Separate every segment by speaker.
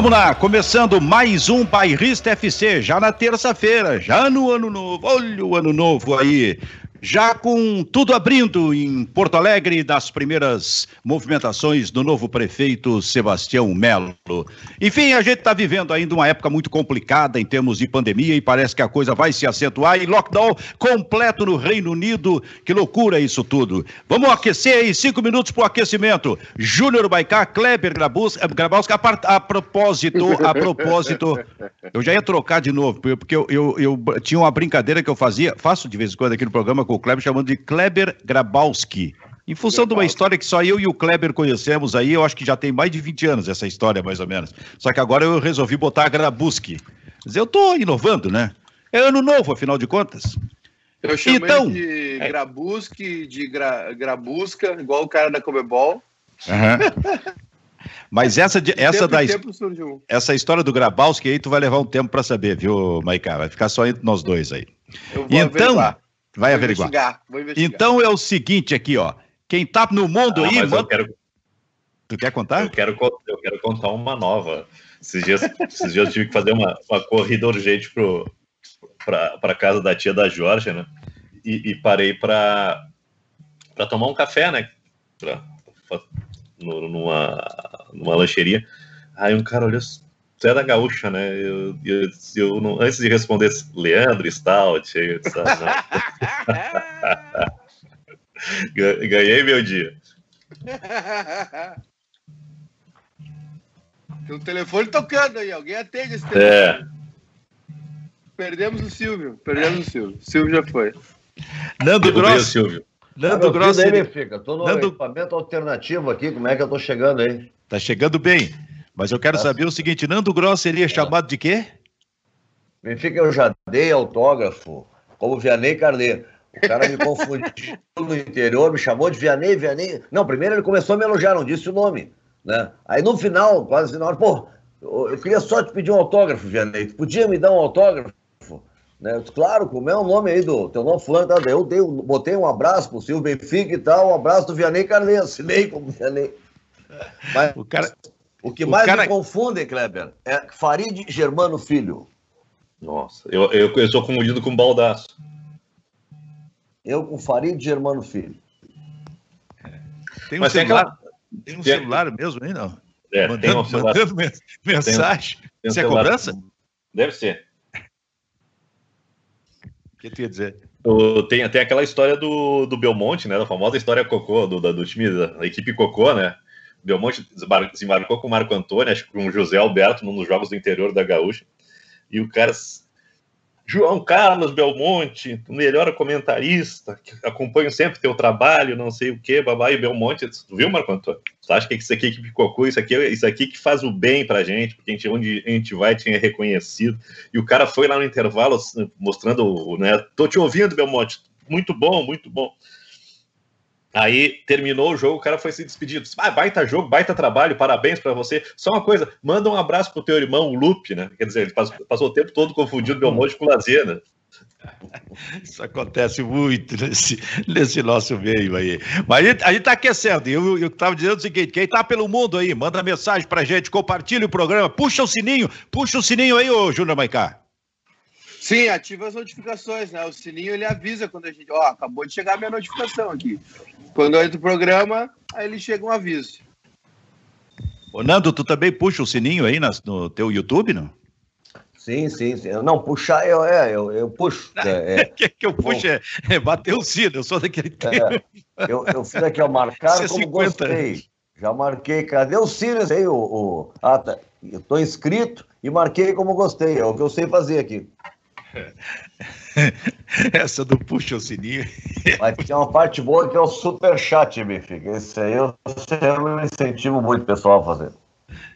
Speaker 1: Vamos lá, começando mais um Bairrista FC, já na terça-feira, já no ano novo. Olha o ano novo aí já com tudo abrindo em Porto Alegre das primeiras movimentações do novo prefeito Sebastião Melo. Enfim, a gente está vivendo ainda uma época muito complicada em termos de pandemia e parece que a coisa vai se acentuar e lockdown completo no Reino Unido. Que loucura isso tudo. Vamos aquecer aí, cinco minutos para o aquecimento. Júnior Baicá, Kleber Grabowski, a, a propósito, a propósito, eu já ia trocar de novo, porque eu, eu, eu tinha uma brincadeira que eu fazia, faço de vez em quando aqui no programa com o Kleber, chamando de Kleber Grabowski. Em função de uma história que só eu e o Kleber conhecemos aí, eu acho que já tem mais de 20 anos essa história, mais ou menos. Só que agora eu resolvi botar Grabuski. Mas eu tô inovando, né? É ano novo, afinal de contas.
Speaker 2: Eu chamo então, de é... Grabuski, de gra, Grabusca, igual o cara da Comebol.
Speaker 1: Uhum. Mas essa, de, essa, da, essa história do Grabowski aí, tu vai levar um tempo para saber, viu, Maiká? Vai ficar só entre nós dois aí. então, averiguar. Vai vou averiguar. Investigar, vou investigar. Então é o seguinte aqui, ó. Quem tá no mundo ah, aí. Manda...
Speaker 3: Quero...
Speaker 1: Tu quer contar?
Speaker 3: Eu quero, eu quero contar uma nova. Esses dias, esses dias eu tive que fazer uma, uma corrida urgente para casa da tia da Georgia, né? E, e parei para tomar um café, né? Pra, pra, numa, numa lancheria. Aí um cara olhou você é da gaúcha, né? Eu, eu, eu não, antes de responder Leandro Stout, eu disse, ah, ganhei meu dia.
Speaker 2: Tem um telefone tocando aí, alguém atende esse telefone. É. Perdemos o Silvio, perdemos o Silvio. Silvio já foi.
Speaker 1: Nando Gross. Silvio.
Speaker 4: Nando Gross. Aí, ele... fica. Tô no Nando... equipamento alternativo aqui, como é que eu tô chegando aí?
Speaker 1: Tá chegando bem. Mas eu quero tá. saber o seguinte: Nando Gross seria chamado de quê?
Speaker 4: Benfica eu já dei autógrafo, como Vianney Carneiro. O cara me confundiu no interior, me chamou de Vianney, Vianney. Não, primeiro ele começou a me elogiar, não disse o nome. Né? Aí no final, quase na hora, pô, eu queria só te pedir um autógrafo, Vianney. Tu podia me dar um autógrafo? Né? Claro, como é o nome aí do teu nome fulano, tá? eu dei, botei um abraço pro Silvio Benfica e tal, um abraço do Vianney Carneiro, assinei como Vianney. Mas, o cara, o que o mais cara... me confunde, Kleber, é Farid Germano Filho.
Speaker 3: Nossa, eu, eu, eu sou confundido com Baldaço.
Speaker 4: Eu com Farid Germano Filho.
Speaker 1: Tem um Mas celular, tem, aquela... tem um tem... celular mesmo aí, não? É, mandando, tem um celular. mandando mensagem. Tem, tem um Isso é cobrança?
Speaker 3: Deve ser.
Speaker 1: O que tu ia dizer?
Speaker 3: Tem, tem aquela história do, do Belmonte, né? Da famosa história Cocô, do, do time da equipe Cocô, né? Belmonte desembarcou com o Marco Antônio, acho que com o José Alberto, num dos jogos do interior da Gaúcha. E o cara. João Carlos Belmonte, o melhor comentarista, que acompanho sempre teu trabalho, não sei o que, babá, e Belmonte, tu viu, Marco Antônio? Tu acha que isso aqui é que picocou, isso aqui, isso aqui que faz o bem pra gente, porque a gente, onde a gente vai tinha reconhecido. E o cara foi lá no intervalo mostrando, né? Tô te ouvindo, Belmonte, muito bom, muito bom. Aí terminou o jogo, o cara foi se despedir. Ah, baita jogo, baita trabalho, parabéns para você. Só uma coisa, manda um abraço pro teu irmão, o Lupe, né? Quer dizer, ele passou, passou o tempo todo confundindo Belmonte com o Lazer, né?
Speaker 1: Isso acontece muito nesse, nesse nosso meio aí. Mas a gente, a gente tá aquecendo. E eu, eu tava dizendo o seguinte: quem tá pelo mundo aí, manda mensagem pra gente, compartilha o programa, puxa o sininho, puxa o sininho aí, ô Júnior Maicá.
Speaker 2: Sim, ativa as notificações, né? O sininho ele avisa quando a gente. Ó, acabou de chegar a minha notificação aqui. Quando eu entro no programa, aí ele chega um aviso.
Speaker 1: Ô, Nando, tu também puxa o sininho aí no teu YouTube, não?
Speaker 4: Sim, sim, sim. Não, puxar, eu, é, eu, eu puxo.
Speaker 1: É, é. que, que eu puxo é, é, bater o sino, eu sou daquele é, tempo.
Speaker 4: eu, eu fiz aqui, ó, marcar como gostei. Já marquei, cadê o sino aí? O, o... Ah, tá. Eu tô inscrito e marquei como gostei, é o que eu sei fazer aqui.
Speaker 1: Essa do puxa o sininho.
Speaker 4: Mas tem uma parte boa que é o super chat, Benfica. Esse aí eu, eu incentivo muito o pessoal a fazer.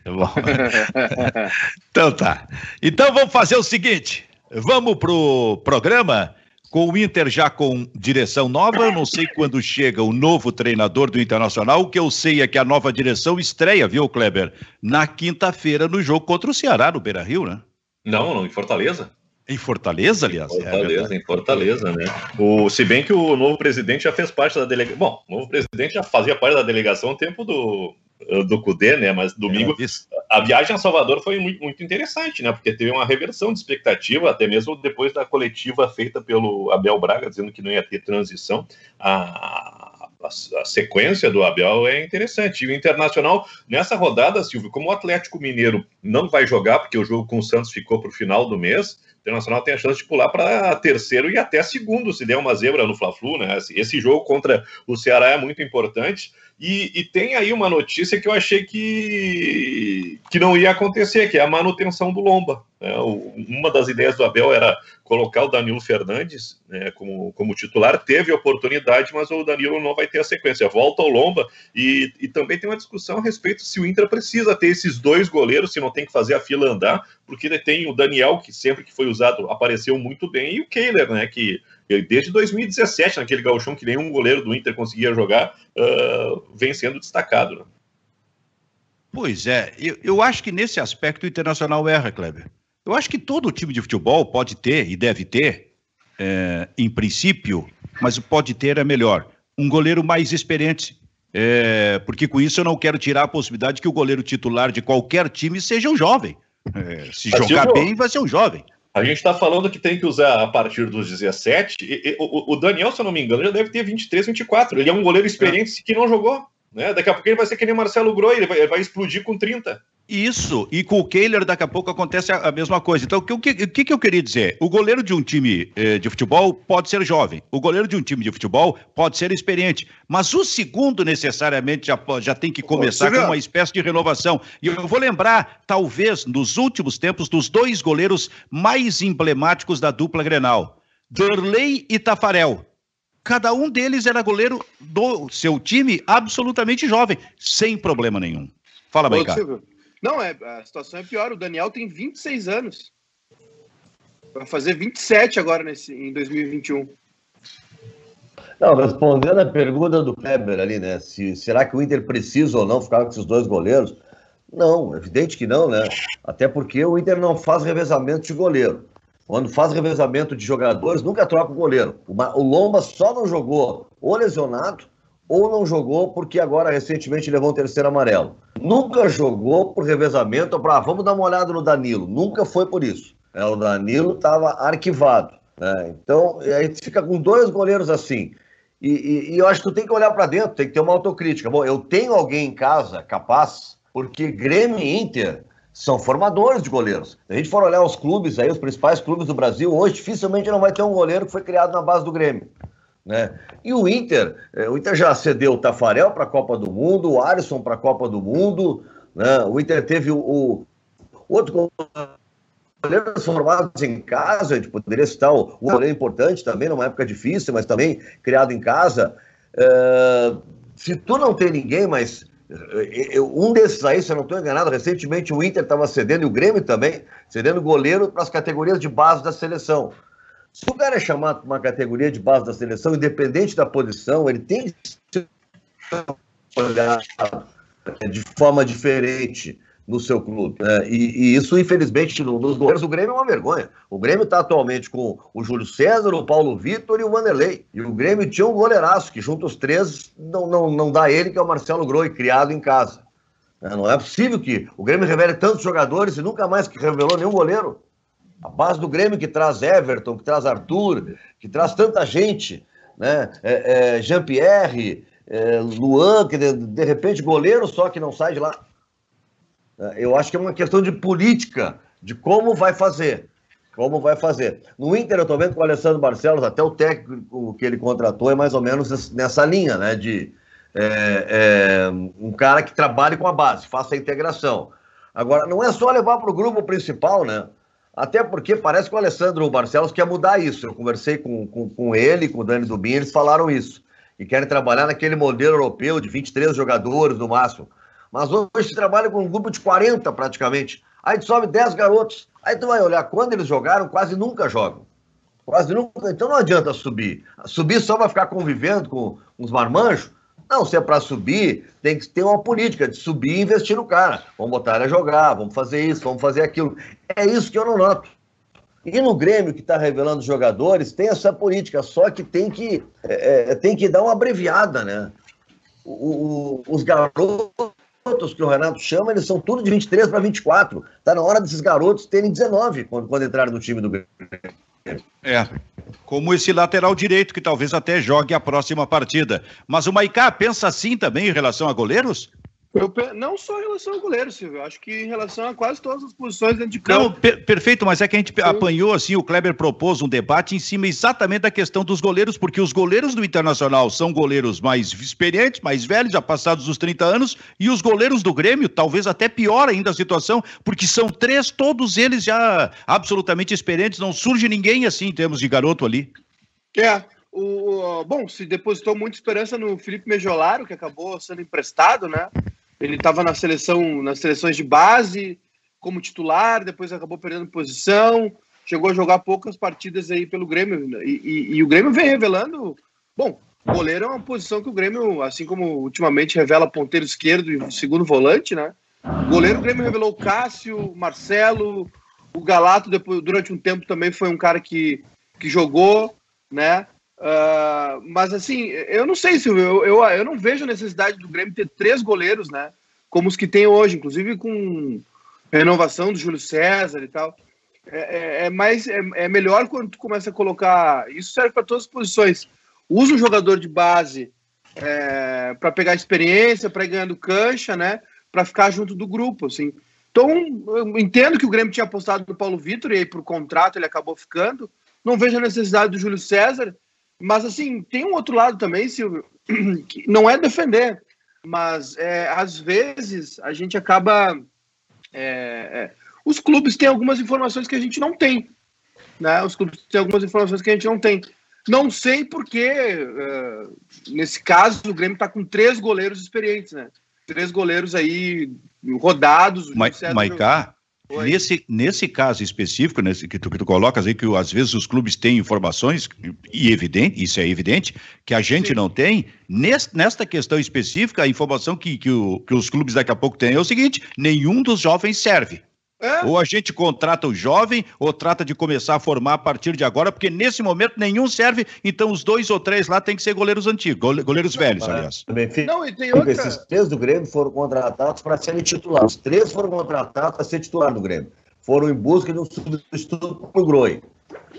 Speaker 1: Tá bom. então tá. Então vamos fazer o seguinte: vamos pro programa com o Inter já com direção nova. Eu não sei quando chega o novo treinador do Internacional. O que eu sei é que a nova direção estreia, viu, Kleber? Na quinta-feira no jogo contra o Ceará, no Beira Rio, né?
Speaker 3: Não, não, em Fortaleza.
Speaker 1: Em Fortaleza, aliás.
Speaker 3: Em é Fortaleza, é em Fortaleza, né? O, se bem que o novo presidente já fez parte da delegação. Bom, o novo presidente já fazia parte da delegação no tempo do, do Cudê, né? Mas domingo, a viagem a Salvador foi muito, muito, interessante, né? Porque teve uma reversão de expectativa, até mesmo depois da coletiva feita pelo Abel Braga, dizendo que não ia ter transição. A, a, a sequência do Abel é interessante. E o Internacional, nessa rodada, Silvio, como o Atlético Mineiro não vai jogar, porque o jogo com o Santos ficou para o final do mês, Internacional tem a chance de pular para terceiro e até segundo, se der uma zebra no Fla-Flu, né? Esse jogo contra o Ceará é muito importante. E, e, tem aí uma notícia que eu achei que, que não ia acontecer, que é a manutenção do Lomba. Né? Uma das ideias do Abel era colocar o Danilo Fernandes né, como, como titular, teve oportunidade, mas o Danilo não vai ter a sequência. Volta ao Lomba e, e também tem uma discussão a respeito se o Inter precisa ter esses dois goleiros, se não tem que fazer a fila andar, porque tem o Daniel, que sempre que foi usado apareceu muito bem, e o Kehler, né, que desde 2017, naquele gauchão que nenhum goleiro do Inter conseguia jogar, uh, vem sendo destacado. Né?
Speaker 1: Pois é, eu, eu acho que nesse aspecto o Internacional erra, Kleber. Eu acho que todo time de futebol pode ter e deve ter, é, em princípio, mas pode ter é melhor, um goleiro mais experiente. É, porque com isso eu não quero tirar a possibilidade que o goleiro titular de qualquer time seja um jovem. É, se jogar bem, vai ser um jovem.
Speaker 3: A gente está falando que tem que usar a partir dos 17. E, e, o, o, Daniel, se eu não me engano, já deve ter 23, 24. Ele é um goleiro experiente é. que não jogou. Né? Daqui a pouco ele vai ser que nem Marcelo Groi, ele vai, ele vai explodir com 30.
Speaker 1: Isso, e com o Kehler daqui a pouco acontece a, a mesma coisa. Então, o que, o que, que, eu queria dizer? O goleiro de um time eh, de futebol pode ser jovem, o goleiro de um time de futebol pode ser experiente, mas o segundo necessariamente já, já tem que começar com uma espécie de renovação. E eu vou lembrar, talvez, nos últimos tempos, dos dois goleiros mais emblemáticos da dupla Grenal, Derlei e Tafarel. Cada um deles era goleiro do seu time absolutamente jovem, sem problema nenhum. Fala, Maicá.
Speaker 2: Não, é, a situação é pior. O Daniel tem 26 anos. Vai fazer 27 agora nesse, em 2021.
Speaker 4: Não, respondendo a pergunta do Kleber ali, né? Se, será que o Inter precisa ou não ficar com esses dois goleiros? Não, evidente que não, né? Até porque o Inter não faz revezamento de goleiro. Quando faz revezamento de jogadores, nunca troca o goleiro. O Lomba só não jogou ou lesionado ou não jogou porque agora recentemente levou um terceiro amarelo. Nunca jogou por revezamento para ah, vamos dar uma olhada no Danilo. Nunca foi por isso. É, o Danilo estava arquivado. Né? Então, a gente fica com dois goleiros assim. E, e, e eu acho que tu tem que olhar para dentro, tem que ter uma autocrítica. Bom, eu tenho alguém em casa capaz, porque Grêmio e Inter são formadores de goleiros. Se a gente for olhar os clubes aí, os principais clubes do Brasil, hoje dificilmente não vai ter um goleiro que foi criado na base do Grêmio. Né? E o Inter, é, o Inter já cedeu o Tafarel para a Copa do Mundo, o Alisson para a Copa do Mundo, né? o Inter teve o, o outro goleiro formados em casa, a gente poderia citar o, goleiro importante também, numa época difícil, mas também criado em casa. É, se tu não tem ninguém, mas é, um desses aí, se eu não estou enganado, recentemente o Inter estava cedendo, e o Grêmio também, cedendo goleiro para as categorias de base da seleção. Se o cara é chamado para uma categoria de base da seleção, independente da posição, ele tem que olhar de forma diferente no seu clube. Né? E, e, isso, infelizmente, nos goleiros do Grêmio é uma vergonha. O Grêmio está atualmente com o Júlio César, o Paulo Vitor e o Vanderlei. E o Grêmio tinha um goleiraço, que junto os três não, não, não dá ele, que é o Marcelo Groi, criado em casa. Não é possível que o Grêmio revele tantos jogadores e nunca mais que revelou nenhum goleiro. A base do Grêmio que traz Everton, que traz Arthur, que traz tanta gente, né? É, é, Jean-Pierre, é, Luan, que de, de, repente goleiro só que não sai de lá. É, eu acho que é uma questão de política, de como vai fazer. Como vai fazer. No Inter, eu estou vendo com o Alessandro Barcelos, até o técnico que ele contratou é mais ou menos nessa linha, né? De é, é, um cara que trabalhe com a base, faça a integração. Agora, não é só levar para o grupo principal, né? Até porque parece que o Alessandro Barcelos quer mudar isso. Eu conversei com, com, com ele, com o Dani Dubin, eles falaram isso. E querem trabalhar naquele modelo europeu de 23 jogadores no máximo. Mas hoje se trabalha com um grupo de 40 praticamente. Aí tu sobe 10 garotos. Aí tu vai olhar, quando eles jogaram, quase nunca jogam. Quase nunca. Então não adianta subir. Subir só vai ficar convivendo com uns marmanjos. Não, se é para subir, tem que ter uma política de subir e investir no cara. Vamos botar ele a jogar, vamos fazer isso, vamos fazer aquilo. É isso que eu não noto. E no Grêmio, que está revelando jogadores, tem essa política, só que tem que, é, é tem que dar uma abreviada, né? O, o, os garotos que o Renato chama, eles são tudo de 23 para 24. Está na hora desses garotos terem 19 quando, quando entrarem no time do Grêmio.
Speaker 1: É, como esse lateral direito, que talvez até jogue a próxima partida. Mas o Maicá pensa assim também em relação a goleiros?
Speaker 2: Eu, não só em relação ao goleiro, Silvio. Acho que em relação a quase todas as posições dentro de campo. Não,
Speaker 1: per perfeito, mas é que a gente Sim. apanhou assim, o Kleber propôs um debate em cima exatamente da questão dos goleiros, porque os goleiros do Internacional são goleiros mais experientes, mais velhos, já passados os 30 anos, e os goleiros do Grêmio, talvez até pior ainda a situação, porque são três, todos eles já absolutamente experientes, não surge ninguém assim em termos de garoto ali.
Speaker 2: É, o, bom, se depositou muita esperança no Felipe Mejolaro, que acabou sendo emprestado, né? Ele estava na seleção, nas seleções de base, como titular, depois acabou perdendo posição, chegou a jogar poucas partidas aí pelo Grêmio. E, e, e o Grêmio vem revelando. Bom, goleiro é uma posição que o Grêmio, assim como ultimamente revela ponteiro esquerdo e segundo volante, né? goleiro o Grêmio revelou o Cássio, Marcelo, o Galato, depois, durante um tempo também foi um cara que, que jogou, né? Uh, mas assim, eu não sei, Silvio, eu, eu, eu não vejo a necessidade do Grêmio ter três goleiros, né? Como os que tem hoje, inclusive com renovação do Júlio César e tal. É, é, é mais, é, é, melhor quando tu começa a colocar. Isso serve para todas as posições. Usa um jogador de base é, para pegar experiência, para ir ganhando cancha, né? Para ficar junto do grupo, assim. Então, entendo que o Grêmio tinha apostado no Paulo Vitor e aí, por contrato, ele acabou ficando. Não vejo a necessidade do Júlio César. Mas, assim, tem um outro lado também, Silvio, que não é defender, mas é, às vezes a gente acaba. É, é, os clubes têm algumas informações que a gente não tem. Né? Os clubes têm algumas informações que a gente não tem. Não sei porque, uh, nesse caso, o Grêmio está com três goleiros experientes, né? Três goleiros aí rodados.
Speaker 1: Ma Maicá, Nesse, nesse caso específico, nesse, que, tu, que tu colocas aí, que às vezes os clubes têm informações, e evidente, isso é evidente, que a gente Sim. não tem, nest, nesta questão específica, a informação que, que, o, que os clubes daqui a pouco têm é o seguinte: nenhum dos jovens serve. É. Ou a gente contrata o jovem, ou trata de começar a formar a partir de agora, porque nesse momento nenhum serve, então os dois ou três lá tem que ser goleiros antigos, goleiros velhos, aliás.
Speaker 4: Não, e tem outra... Esses três do Grêmio foram contratados para serem titulares. Os três foram contratados para ser titular do Grêmio. Foram em busca de um substituto para o Groi.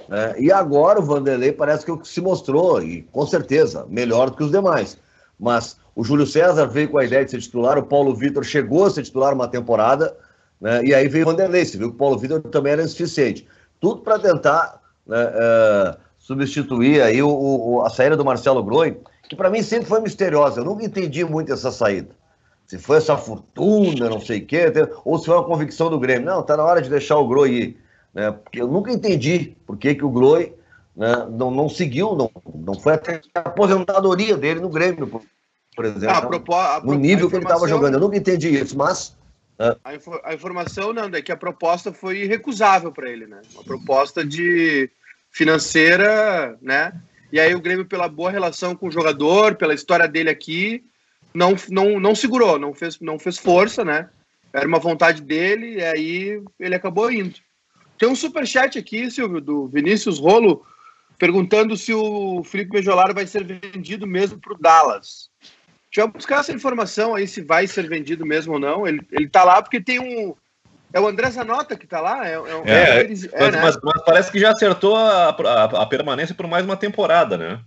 Speaker 4: É, e agora o Vanderlei parece que se mostrou, e com certeza, melhor do que os demais. Mas o Júlio César veio com a ideia de ser titular, o Paulo Vitor chegou a ser titular uma temporada, né? E aí veio o Vanderlei, você viu que o Paulo Vitor também era insuficiente. Tudo para tentar né, uh, substituir aí o, o, a saída do Marcelo Groi, que para mim sempre foi misteriosa. Eu nunca entendi muito essa saída. Se foi essa fortuna, não sei o quê, ou se foi uma convicção do Grêmio. Não, tá na hora de deixar o Groi ir. Né? Porque eu nunca entendi por que, que o Groi né, não, não seguiu, não, não foi até a aposentadoria dele no Grêmio, por, por exemplo. Ah, a a no nível que ele estava jogando. Eu nunca entendi isso, mas
Speaker 2: A, infor a, informação, Nando, é que a proposta foi irrecusável para ele, né? Uma proposta de financeira, né? E aí o Grêmio, pela boa relação com o jogador, pela história dele aqui, não, não, não segurou, não fez, não fez força, né? Era uma vontade dele, e aí ele acabou indo. Tem um superchat aqui, Silvio, do Vinícius Rolo, perguntando se o Felipe Mejolaro vai ser vendido mesmo para o Dallas. Deixa eu buscar essa informação aí se vai ser vendido mesmo ou não. Ele, ele tá lá porque tem um. É o André Zanota que tá lá? É, é,
Speaker 3: é, é mas, é, né? mas, mas, parece que já acertou a, a, a, permanência por mais uma temporada, né?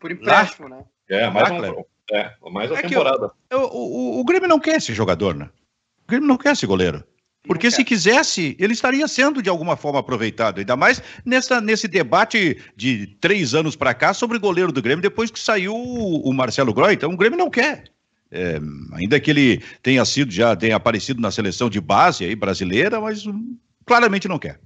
Speaker 2: Por empréstimo, né?
Speaker 3: É, mais, uma, é, mais uma é temporada.
Speaker 1: O, o, o Grêmio não quer esse jogador, né? O Grêmio não quer esse goleiro. Porque se quisesse, ele estaria sendo de alguma forma aproveitado, ainda mais nessa, nesse debate de três anos para cá sobre o goleiro do Grêmio, depois que saiu o, Marcelo Groy. Então o Grêmio não quer. É, ainda que ele tenha sido, já tenha aparecido na seleção de base aí, brasileira, mas um, claramente não quer.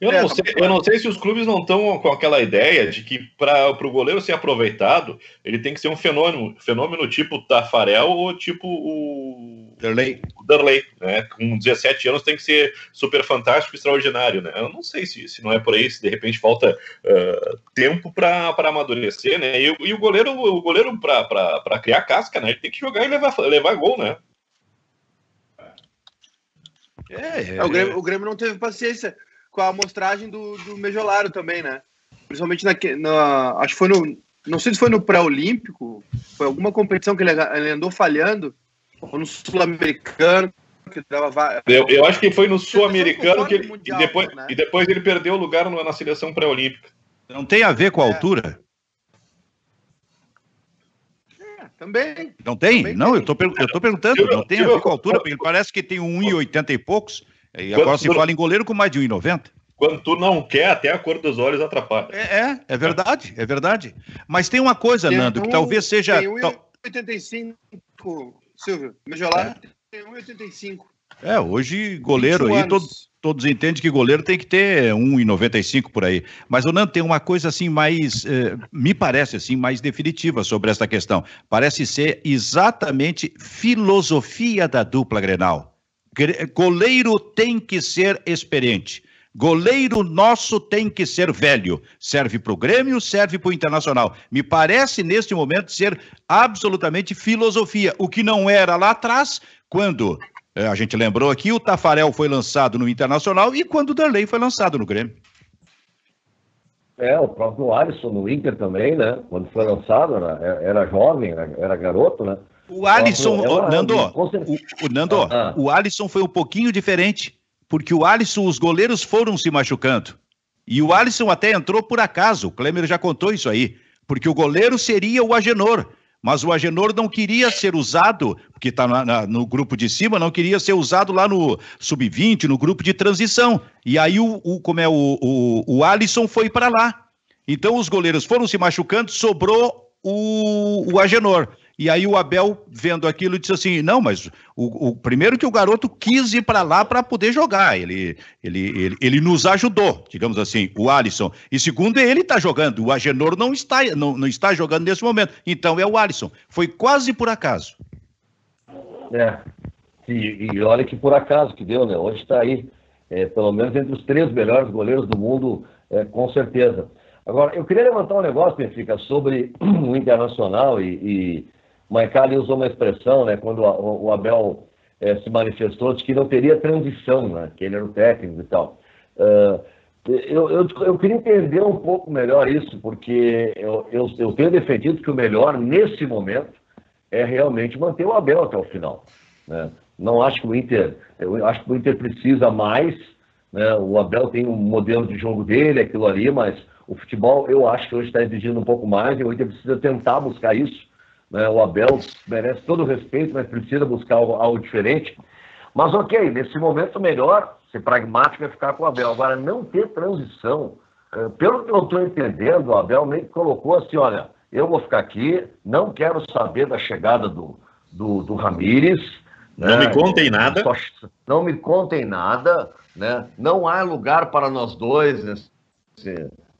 Speaker 3: Eu, é, não sei, eu não sei se os clubes não estão com aquela ideia de que para o goleiro ser aproveitado, ele tem que ser um fenômeno, fenômeno tipo Tafarel ou tipo o Derley. O Derley, né? Com 17 anos tem que ser super fantástico, extraordinário, né? Eu não sei se, se não é por aí, se de repente falta uh, tempo para amadurecer, né? E, e, o goleiro, o goleiro para criar casca, né? Ele tem que jogar e levar, levar gol, né?
Speaker 2: É, é, o, Grêmio, o Grêmio não teve paciência com a amostragem do, do Mejolaro também, né? Principalmente na, na, acho que foi no, não sei se foi no pré-olímpico, foi alguma competição que ele, ele andou falhando, Ou no Sul-Americano, que dava
Speaker 3: eu, eu acho que foi no Sul-Americano que ele, mundial, e, depois, né? e depois ele perdeu o lugar na seleção pré-olímpica.
Speaker 1: Não tem a ver com a é. altura?
Speaker 2: É, também.
Speaker 1: Não tem? Também não, tem. eu tô, eu tô perguntando. não tem a ver com a altura, porque ele parece que tem 1,80 e poucos. E agora se fala em goleiro com mais de 1,90.
Speaker 3: Quando tu não quer, até a cor dos olhos atrapalha.
Speaker 1: É, é, é verdade, é verdade. Mas tem uma coisa, tem Nando, um, que talvez seja.
Speaker 2: Tem 1,85, Silvio. Mejolar é. tem 1,85.
Speaker 1: É, hoje goleiro aí, todos, todos entendem que goleiro tem que ter 1,95 por aí. Mas o Nando tem uma coisa assim mais, eh, me parece assim, mais definitiva sobre essa questão. Parece ser exatamente filosofia da dupla Grenal. Goleiro tem que ser experiente. Goleiro nosso tem que ser velho. Serve para o Grêmio, serve para o Internacional. Me parece, neste momento, ser absolutamente filosofia. O que não era lá atrás, quando é, a gente lembrou aqui, o Tafarel foi lançado no Internacional e quando o Darley foi lançado no Grêmio.
Speaker 4: É, o próprio Alisson no Inter também, né? Quando foi lançado, era, era jovem, era, era garoto, né?
Speaker 1: O Alisson, é uma, Nando, o, o, Nando, ah, ah. o Alisson foi um pouquinho diferente porque o Alisson, os goleiros foram se machucando. E o Alisson até entrou por acaso, o Klemer já contou isso aí, porque o goleiro seria o Agenor, mas o Agenor não queria ser usado, porque está no grupo de cima, não queria ser usado lá no sub-20, no grupo de transição. E aí o, o como é o, o, o Alisson foi para lá. Então os goleiros foram se machucando, sobrou o, o Agenor. E aí o Abel, vendo aquilo, disse assim: não, mas o, o primeiro que o garoto quis ir para lá para poder jogar. Ele, ele, ele, ele nos ajudou, digamos assim, o Alisson. E segundo, ele está jogando. O Agenor não está, não, não está jogando nesse momento. Então é o Alisson. Foi quase por acaso.
Speaker 4: É. E, e olha que por acaso que deu, né? Hoje está aí, é, pelo menos entre os três melhores goleiros do mundo, é, com certeza. Agora, eu queria levantar um negócio, Benfica, sobre o Internacional e, e Maicali usou uma expressão, né, quando o Abel é, se manifestou, de que não teria transição, né, que ele era o técnico e tal. Uh, eu, eu, eu, queria entender um pouco melhor isso, porque eu, eu, eu, tenho defendido que o melhor nesse momento é realmente manter o Abel até o final. Né? Não acho que o Inter, eu acho que o Inter precisa mais. Né? O Abel tem um modelo de jogo dele, aquilo ali, mas o futebol eu acho que hoje está exigindo um pouco mais e o Inter precisa tentar buscar isso. Né? O Abel merece todo o respeito, mas precisa buscar algo, algo diferente. Mas ok, nesse momento melhor, ser pragmático é ficar com o Abel. Agora, não ter transição, eh, pelo que eu estou entendendo, o Abel meio que colocou assim, olha, eu vou ficar aqui, não quero saber da chegada do, do, do Ramires.
Speaker 3: Não né? me contem nada.
Speaker 4: Não me contem nada, né? Não há lugar para nós dois, nesse,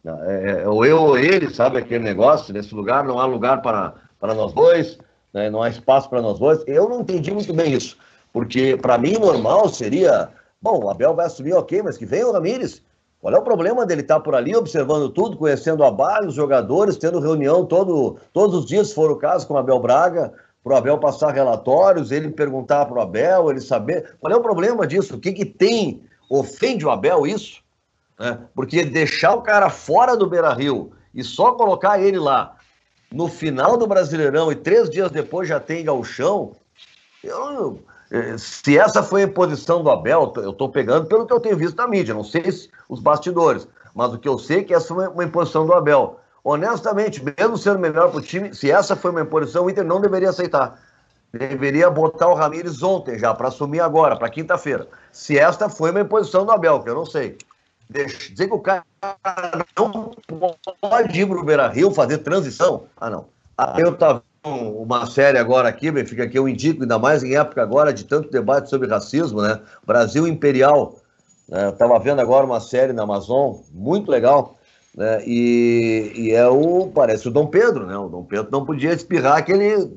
Speaker 4: é, é, ou eu ou ele, sabe aquele negócio, nesse lugar não há lugar para para nós dois, né? não há espaço para nós dois. Eu não entendi muito bem isso, porque para mim normal seria, bom, o Abel vai assumir, ok, mas que venha o Ramires. Qual é o problema dele estar por ali observando tudo, conhecendo a base, os jogadores, tendo reunião todo, todos os dias, se for o caso, com o Abel Braga, para o Abel passar relatórios, ele perguntar para o Abel, ele saber. Qual é o problema disso? O que, que tem? Ofende o Abel isso? Né? Porque deixar o cara fora do Beira Rio e só colocar ele lá no final do Brasileirão e três dias depois já tem gauchão, eu, eh, se essa foi a posição do Abel, eu estou pegando pelo que eu tenho visto na mídia, não sei se os bastidores, mas o que eu sei é que essa foi uma imposição do Abel. Honestamente, mesmo sendo melhor para o time, se essa foi uma imposição, o Inter não deveria aceitar. Deveria botar o Ramires ontem já, para assumir agora, para quinta-feira. Se esta foi uma imposição do Abel, que eu não sei dizer que o cara não pode ir para o Beira Rio fazer transição. Ah, não. Ah, eu estava uma série agora aqui, fica aqui, eu indico, ainda mais em época agora de tanto debate sobre racismo, né? Brasil Imperial. Né? Estava vendo agora uma série na Amazon, muito legal. Né? E, e é o. Parece o Dom Pedro, né? O Dom Pedro não podia espirrar que ele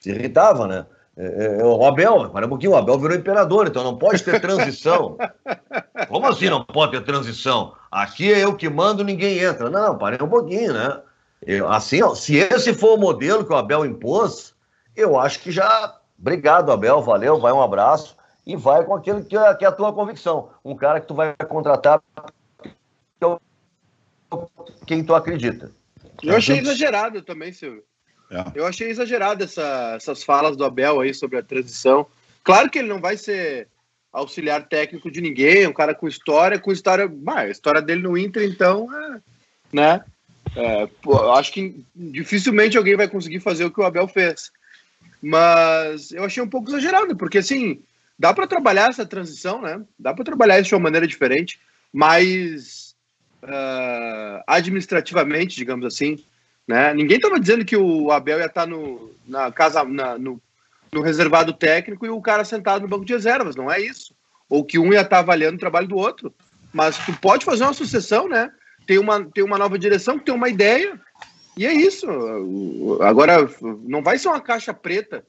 Speaker 4: se irritava, né? É, é, é, o Abel, para um pouquinho, o Abel virou imperador, então não pode ter transição. Como assim não pode ter transição? Aqui é eu que mando, ninguém entra. Não, parei um pouquinho, né? Eu, assim, ó, se esse for o modelo que o Abel impôs, eu acho que já. Obrigado, Abel, valeu, vai um abraço e vai com aquilo que é, que é a tua convicção. Um cara que tu vai contratar quem tu acredita.
Speaker 2: Eu achei exagerado também, Silvio. É. Eu achei exagerado essa, essas falas do Abel aí sobre a transição. Claro que ele não vai ser auxiliar técnico de ninguém, um cara com história, com história. Bah, a história dele no Inter, então, é, né? É, pô, acho que dificilmente alguém vai conseguir fazer o que o Abel fez. Mas eu achei um pouco exagerado, porque assim, dá para trabalhar essa transição, né? Dá para trabalhar isso de uma maneira diferente, mas uh, administrativamente, digamos assim, né? Ninguém estava dizendo que o Abel ia estar tá no, na casa, na, no no reservado técnico e o cara sentado no banco de reservas, não é isso. Ou que um ia estar avaliando o trabalho do outro. Mas tu pode fazer uma sucessão, né? Tem uma, tem uma nova direção, tem uma ideia, e é isso. Agora, não vai ser uma caixa preta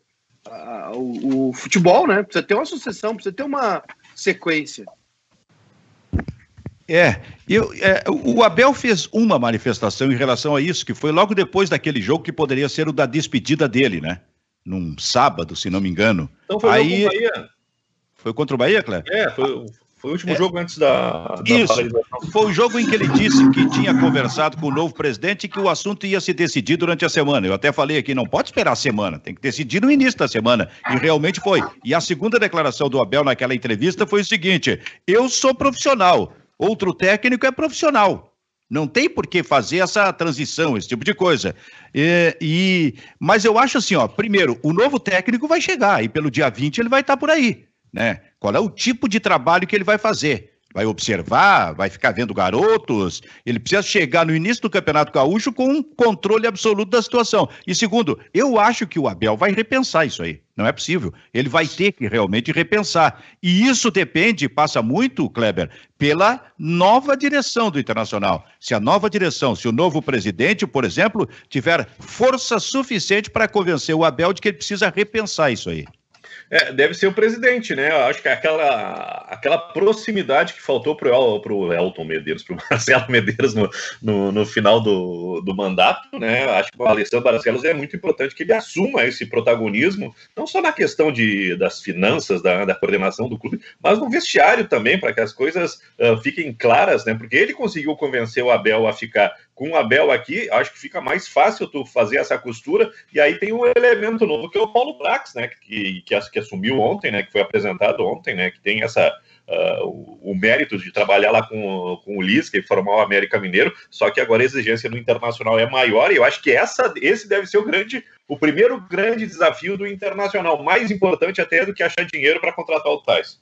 Speaker 2: o, o futebol, né? Precisa ter uma sucessão, precisa ter uma sequência.
Speaker 1: É, eu, é, o Abel fez uma manifestação em relação a isso, que foi logo depois daquele jogo que poderia ser o da despedida dele, né? num sábado, se não me engano.
Speaker 3: Então foi Aí... contra o Bahia.
Speaker 1: Foi contra o Bahia, Cleber?
Speaker 3: É, foi, foi o último é. jogo antes da,
Speaker 1: da Isso, foi o jogo em que ele disse que tinha conversado com o novo presidente e que o assunto ia se decidir durante a semana. Eu até falei aqui, não pode esperar a semana, tem que decidir no início da semana. E realmente foi. E a segunda declaração do Abel naquela entrevista foi o seguinte: eu sou profissional, outro técnico é profissional. Não tem por que fazer essa transição, esse tipo de coisa. E, e, mas eu acho assim, ó, primeiro, o novo técnico vai chegar e pelo dia 20 ele vai estar por aí, né? Qual é o tipo de trabalho que ele vai fazer? Vai observar, vai ficar vendo garotos. Ele precisa chegar no início do Campeonato Gaúcho com um controle absoluto da situação. E segundo, eu acho que o Abel vai repensar isso aí. Não é possível. Ele vai ter que realmente repensar. E isso depende, passa muito, Kleber, pela nova direção do Internacional. Se a nova direção, se o novo presidente, por exemplo, tiver força suficiente para convencer o Abel de que ele precisa repensar isso aí.
Speaker 3: É, deve ser o presidente, né? Eu acho que aquela, aquela proximidade que faltou para o Elton Medeiros, para o Marcelo Medeiros no, no, no, final do, do mandato, né? Acho que o Alessandro Barcelos é muito importante que ele assuma esse protagonismo, não só na questão de, das finanças, da, da coordenação do clube, mas no vestiário também, para que as coisas uh, fiquem claras, né? Porque ele conseguiu convencer o Abel a ficar com o Abel aqui, acho que fica mais fácil tu fazer essa costura. E aí tem um elemento novo que é o Paulo Brax, né? Que, que, que assumiu ontem, né? Que foi apresentado ontem, né? Que tem essa. Uh, o, o, mérito de trabalhar lá com, com o Liz, que formou o América Mineiro, só que agora a exigência no internacional é maior, e eu acho que essa, esse deve ser o grande, o primeiro grande desafio do internacional, mais importante até do que achar dinheiro para contratar o Tais.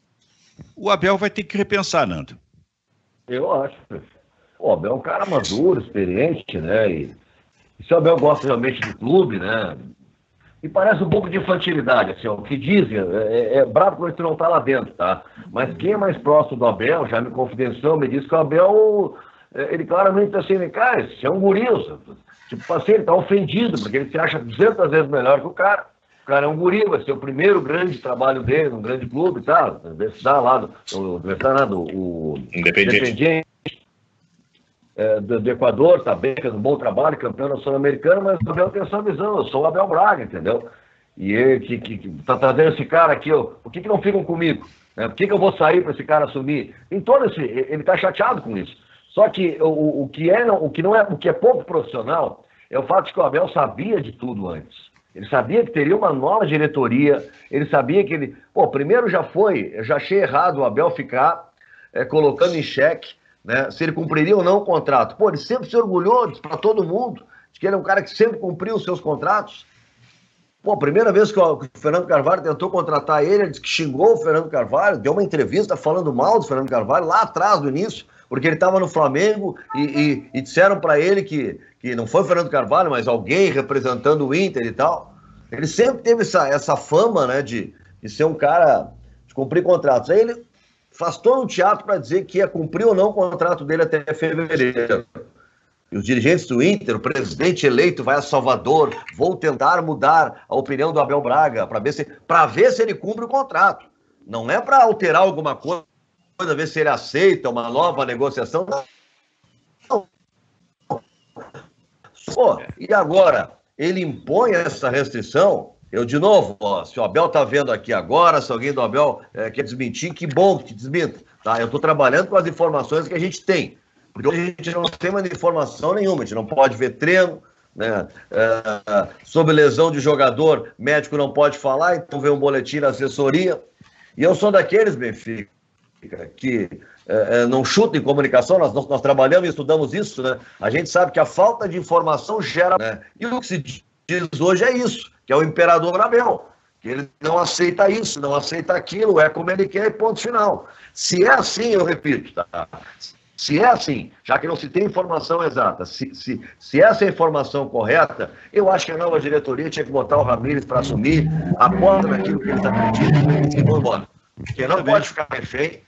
Speaker 1: O Abel vai ter que repensar, Nando.
Speaker 4: Eu acho. O Abel é um cara maduro, experiente, né? E, e se o Abel gosta realmente do clube, né? E parece um pouco de infantilidade, assim, ó, o que dizem, é, é, é bravo quando tu não tá lá dentro, tá? Mas quem é mais próximo do Abel, já me confidenciou, me disse que o Abel, é, ele claramente tá assim, cara, esse é um guri, tipo assim, ele tá ofendido, porque ele se acha 200 vezes melhor que o cara. O cara é um guri, vai ser o primeiro grande trabalho dele, num grande clube, tá? Universidade lá, do, do, do, do, o
Speaker 3: Independiente
Speaker 4: é, do, do, Equador, tá bem, fez um bom trabalho, campeão nacional-americano, mas o Abel tem essa visão, eu sou o Abel Braga, entendeu? E ele que, que, que tá trazendo esse cara aqui, ó, por que, que não ficam comigo? É, por que, que eu vou sair para esse cara assumir? Em esse, ele tá chateado com isso. Só que o, o, que é, o que não é, o que é pouco profissional é o fato de que o Abel sabia de tudo antes. Ele sabia que teria uma nova diretoria, ele sabia que ele. Pô, primeiro já foi, eu já achei errado o Abel ficar é, colocando em xeque né, se ele cumpriria ou não o contrato. Pô, ele sempre se orgulhou para todo mundo de que ele é um cara que sempre cumpriu os seus contratos. Pô, a primeira vez que o Fernando Carvalho tentou contratar ele, ele disse que xingou o Fernando Carvalho, deu uma entrevista falando mal do Fernando Carvalho lá atrás do início, porque ele estava no Flamengo e, e, e disseram para ele que, que não foi o Fernando Carvalho, mas alguém representando o Inter e tal. Ele sempre teve essa, essa fama né, de, de ser um cara de cumprir contratos. Aí ele faz todo um teatro para dizer que ia cumprir ou não o contrato dele até fevereiro. E os dirigentes do Inter, o presidente eleito vai a Salvador, vou tentar mudar a opinião do Abel Braga para ver se para ver se ele cumpre o contrato. Não é para alterar alguma coisa, ver se ele aceita uma nova negociação. Não. Pô, e agora ele impõe essa restrição eu, de novo, ó, se o Abel está vendo aqui agora, se alguém do Abel é, quer desmentir, que bom que desminta. Tá? Eu estou trabalhando com as informações que a gente tem. Porque hoje a gente não tem mais informação nenhuma, a gente não pode ver treino, né? É, sobre lesão de jogador, médico não pode falar, então vem um boletim na assessoria. E eu sou daqueles, Benfica, que é, não chuta em comunicação, nós, nós, nós, trabalhamos e estudamos isso, né? A gente sabe que a falta de informação gera. Né? E o que se diz hoje é isso, que é o imperador Abel, que ele não aceita isso, não aceita aquilo, é como ele quer e ponto final. Se é assim, eu repito, tá? Se é assim, já que não se tem informação exata, se, se, se essa é a informação correta, eu acho que a nova diretoria tinha que botar o Ramírez para assumir, aposta naquilo que eles acreditam e vão embora. Porque não pode ficar refém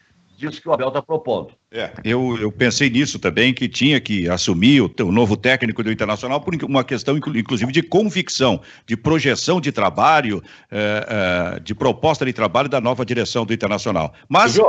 Speaker 4: disso que o Abel está propondo.
Speaker 1: É, eu, eu pensei nisso também, que tinha que assumir o, o novo técnico do Internacional por uma questão, inclusive, de convicção, de projeção de trabalho, é, é, de proposta de trabalho da nova direção do Internacional. Mas.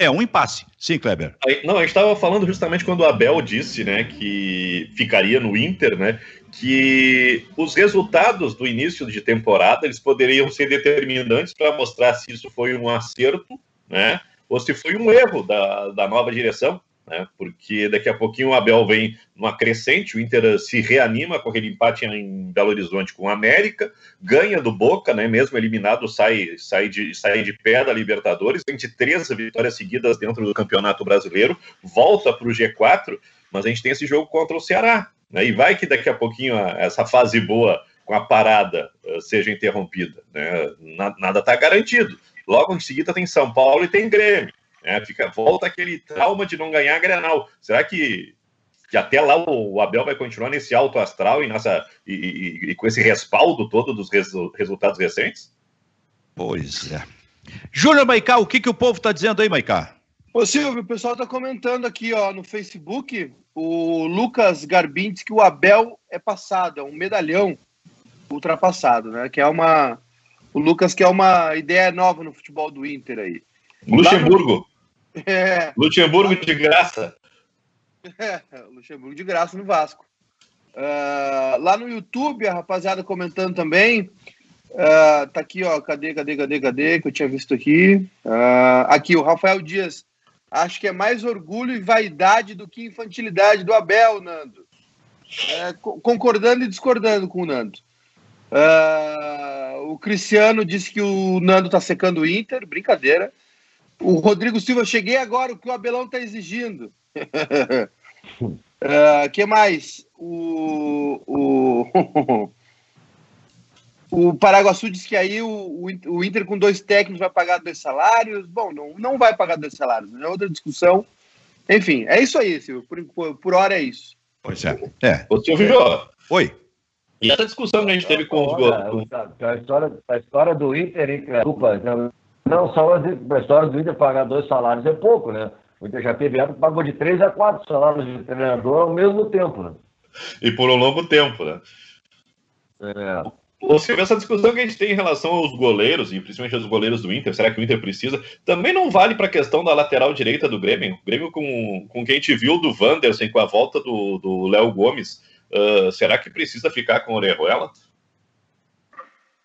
Speaker 1: É um impasse. Sim, Kleber.
Speaker 3: Não, a gente estava falando justamente quando o Abel disse, né, que ficaria no Inter, né, que os resultados do início de temporada eles poderiam ser determinantes para mostrar se isso foi um acerto, né, ou se foi um erro da, da nova direção né? Porque daqui a pouquinho o Abel vem numa crescente, o Inter se reanima com aquele empate em Belo Horizonte com o América, ganha do Boca, né? Mesmo eliminado, sai, sai, de, sai de pé da Libertadores, tem três vitórias seguidas dentro do Campeonato Brasileiro, volta para o G4, mas a gente tem esse jogo contra o Ceará. Né? E vai que daqui a pouquinho essa fase boa com a parada uh, seja interrompida. Né? Nada está garantido. Logo em seguida tem São Paulo e tem Grêmio. Né? Fica, volta aquele trauma de não ganhar a Grenal. Será que, que até lá o Abel vai continuar nesse alto astral e, nessa, e, e, e com esse respaldo todo dos resu, resultados recentes?
Speaker 1: Pois é. Júnior Maicá, o que, que o povo está dizendo aí, Maicá?
Speaker 2: Ô Silvio, o pessoal está comentando aqui ó, no Facebook, o Lucas Garbin diz que o Abel é passado, é um medalhão ultrapassado, né? Que é uma. O Lucas que é uma ideia nova no futebol do Inter aí.
Speaker 3: Luxemburgo. É. Luxemburgo de graça.
Speaker 2: É, Luxemburgo de graça no Vasco. Uh, lá no YouTube, a rapaziada comentando também. Uh, tá aqui, ó. Cadê, cadê, cadê, cadê? Que eu tinha visto aqui. Uh, aqui, o Rafael Dias. Acho que é mais orgulho e vaidade do que infantilidade do Abel, Nando. É, concordando e discordando com o Nando. Uh, o Cristiano disse que o Nando tá secando o Inter. Brincadeira. O Rodrigo Silva, cheguei agora, o que o Abelão está exigindo. uh, que mais? O, o, o Paraguaçu disse que aí o, o Inter com dois técnicos vai pagar dois salários. Bom, não, não vai pagar dois salários, é outra discussão. Enfim, é isso aí, Silvio. Por, por, por hora é isso.
Speaker 1: Pois é. é.
Speaker 3: Ô, Silvio,
Speaker 1: Oi.
Speaker 3: E essa discussão que a gente teve com os gols.
Speaker 4: A história, a história do Inter, hein, desculpa, não, só a história do Inter pagar dois salários é pouco, né? O Inter já teve época que pagou de três a quatro salários de treinador ao mesmo tempo, né?
Speaker 3: E por um longo tempo, né? É. Você vê essa discussão que a gente tem em relação aos goleiros, e principalmente aos goleiros do Inter, será que o Inter precisa? Também não vale para a questão da lateral direita do Grêmio. O Grêmio, com, com quem a gente viu do Wanderson, com a volta do Léo Gomes, uh, será que precisa ficar com o Orejuela?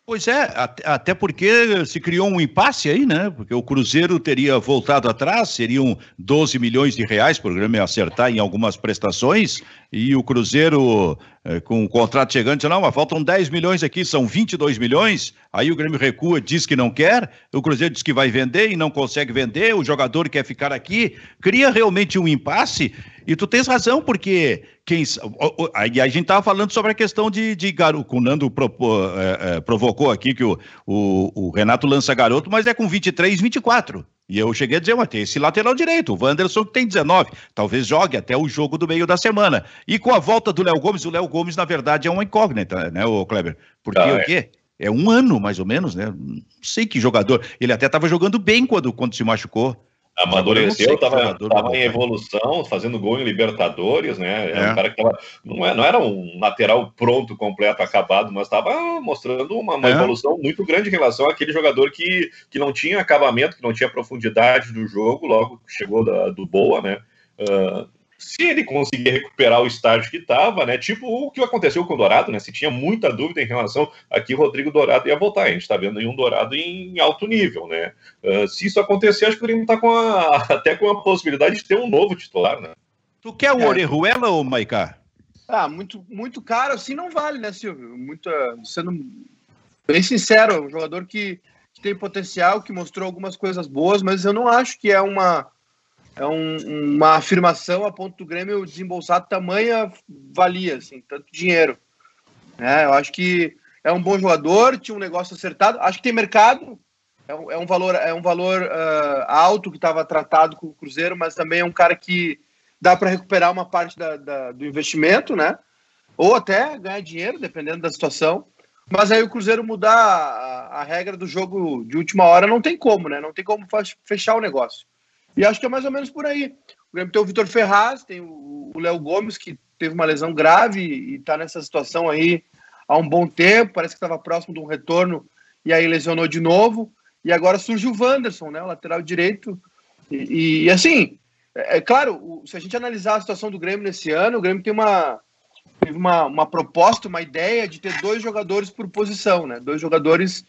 Speaker 1: Pois é, até porque se criou um impasse aí, né? Porque o Cruzeiro teria voltado atrás, seriam 12 milhões de reais o Grêmio acertar em algumas prestações, e o Cruzeiro, eh, com o contrato chegando, disse, não, mas faltam 10 milhões aqui, são 22 milhões, aí o Grêmio recua, diz que não quer, o Cruzeiro diz que vai vender e não consegue vender, o jogador quer ficar aqui, cria realmente um impasse, e tu tens razão, porque quem, e a gente estava falando sobre a questão de, de garoto. O Nando propo, é, é, provocou aqui que o, o, o, Renato lança garoto, mas é com 23, 24. E eu cheguei a dizer, mas tem esse lateral direito, o Wanderson que tem 19, talvez jogue até o jogo do meio da semana. E com a volta do Léo Gomes, o Léo Gomes, na verdade, é uma incógnita, né, o Kleber? Porque ah, é. o quê? É um ano, mais ou menos, né? Não sei que jogador. Ele até estava jogando bem quando, quando se machucou.
Speaker 3: Amadureceu, estava em evolução, fazendo gol em Libertadores, né? Era é. um cara que tava, não, é, não era um lateral pronto, completo, acabado, mas estava mostrando uma, uma é. evolução muito grande em relação àquele jogador que, que não tinha acabamento, que não tinha profundidade do jogo, logo chegou da, do Boa, né? Uh, se ele conseguir recuperar o estágio que estava, né? Tipo o que aconteceu com o Dourado, né? Se tinha muita dúvida em relação a que Rodrigo Dourado ia voltar. A gente está vendo aí um Dourado em alto nível, né? Uh, se isso acontecer, acho que o Grêmio está com a, até com a possibilidade de ter um novo titular, né?
Speaker 1: Tu quer o é. Orejuela ou Maicá?
Speaker 2: Ah, muito, muito caro assim não vale, né, Silvio? Muito, sendo bem sincero, é um jogador que, que, tem potencial, que mostrou algumas coisas boas, mas eu não acho que é uma, é um, uma afirmação a ponto do Grêmio desembolsar tamanha valia, assim, tanto dinheiro. É, eu acho que é um bom jogador, tinha um negócio acertado, acho que tem mercado, é um, é um valor, é um valor uh, alto que estava tratado com o Cruzeiro, mas também é um cara que dá para recuperar uma parte da, da, do investimento, né? Ou até ganhar dinheiro, dependendo da situação. Mas aí o Cruzeiro mudar a, a, regra do jogo de última hora não tem como, né? Não tem como fechar o negócio. E acho que é mais ou menos por aí. O Grêmio tem o Vitor Ferraz, tem o Léo Gomes, que teve uma lesão grave e está nessa situação aí há um bom tempo, parece que estava próximo de um retorno e aí lesionou de novo. E agora surge o Wanderson, né? O lateral direito. E, e assim, é, é claro, se a gente analisar a situação do Grêmio nesse ano, o Grêmio tem uma, teve uma, uma proposta, uma ideia de ter dois jogadores por posição, né? Dois jogadores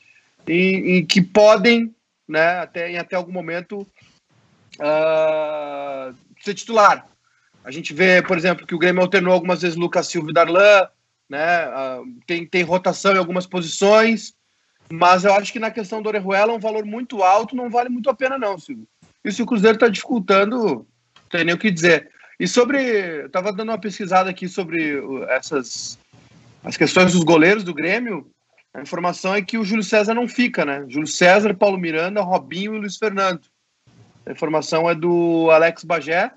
Speaker 2: em, em que podem, né, até, em até algum momento, uh, ser titular. A gente vê, por exemplo, que o Grêmio alternou algumas vezes Lucas Silva e Darlan, né? Uh, tem, tem rotação em algumas posições, mas eu acho que na questão do Orejuela um valor muito alto não vale muito a pena, não, Silvio. E se o Cruzeiro está dificultando tem nem o que dizer. E sobre. Eu estava dando uma pesquisada aqui sobre essas. As questões dos goleiros do Grêmio. A informação é que o Júlio César não fica, né? Júlio César, Paulo Miranda, Robinho e Luiz Fernando. A informação é do Alex Bagé.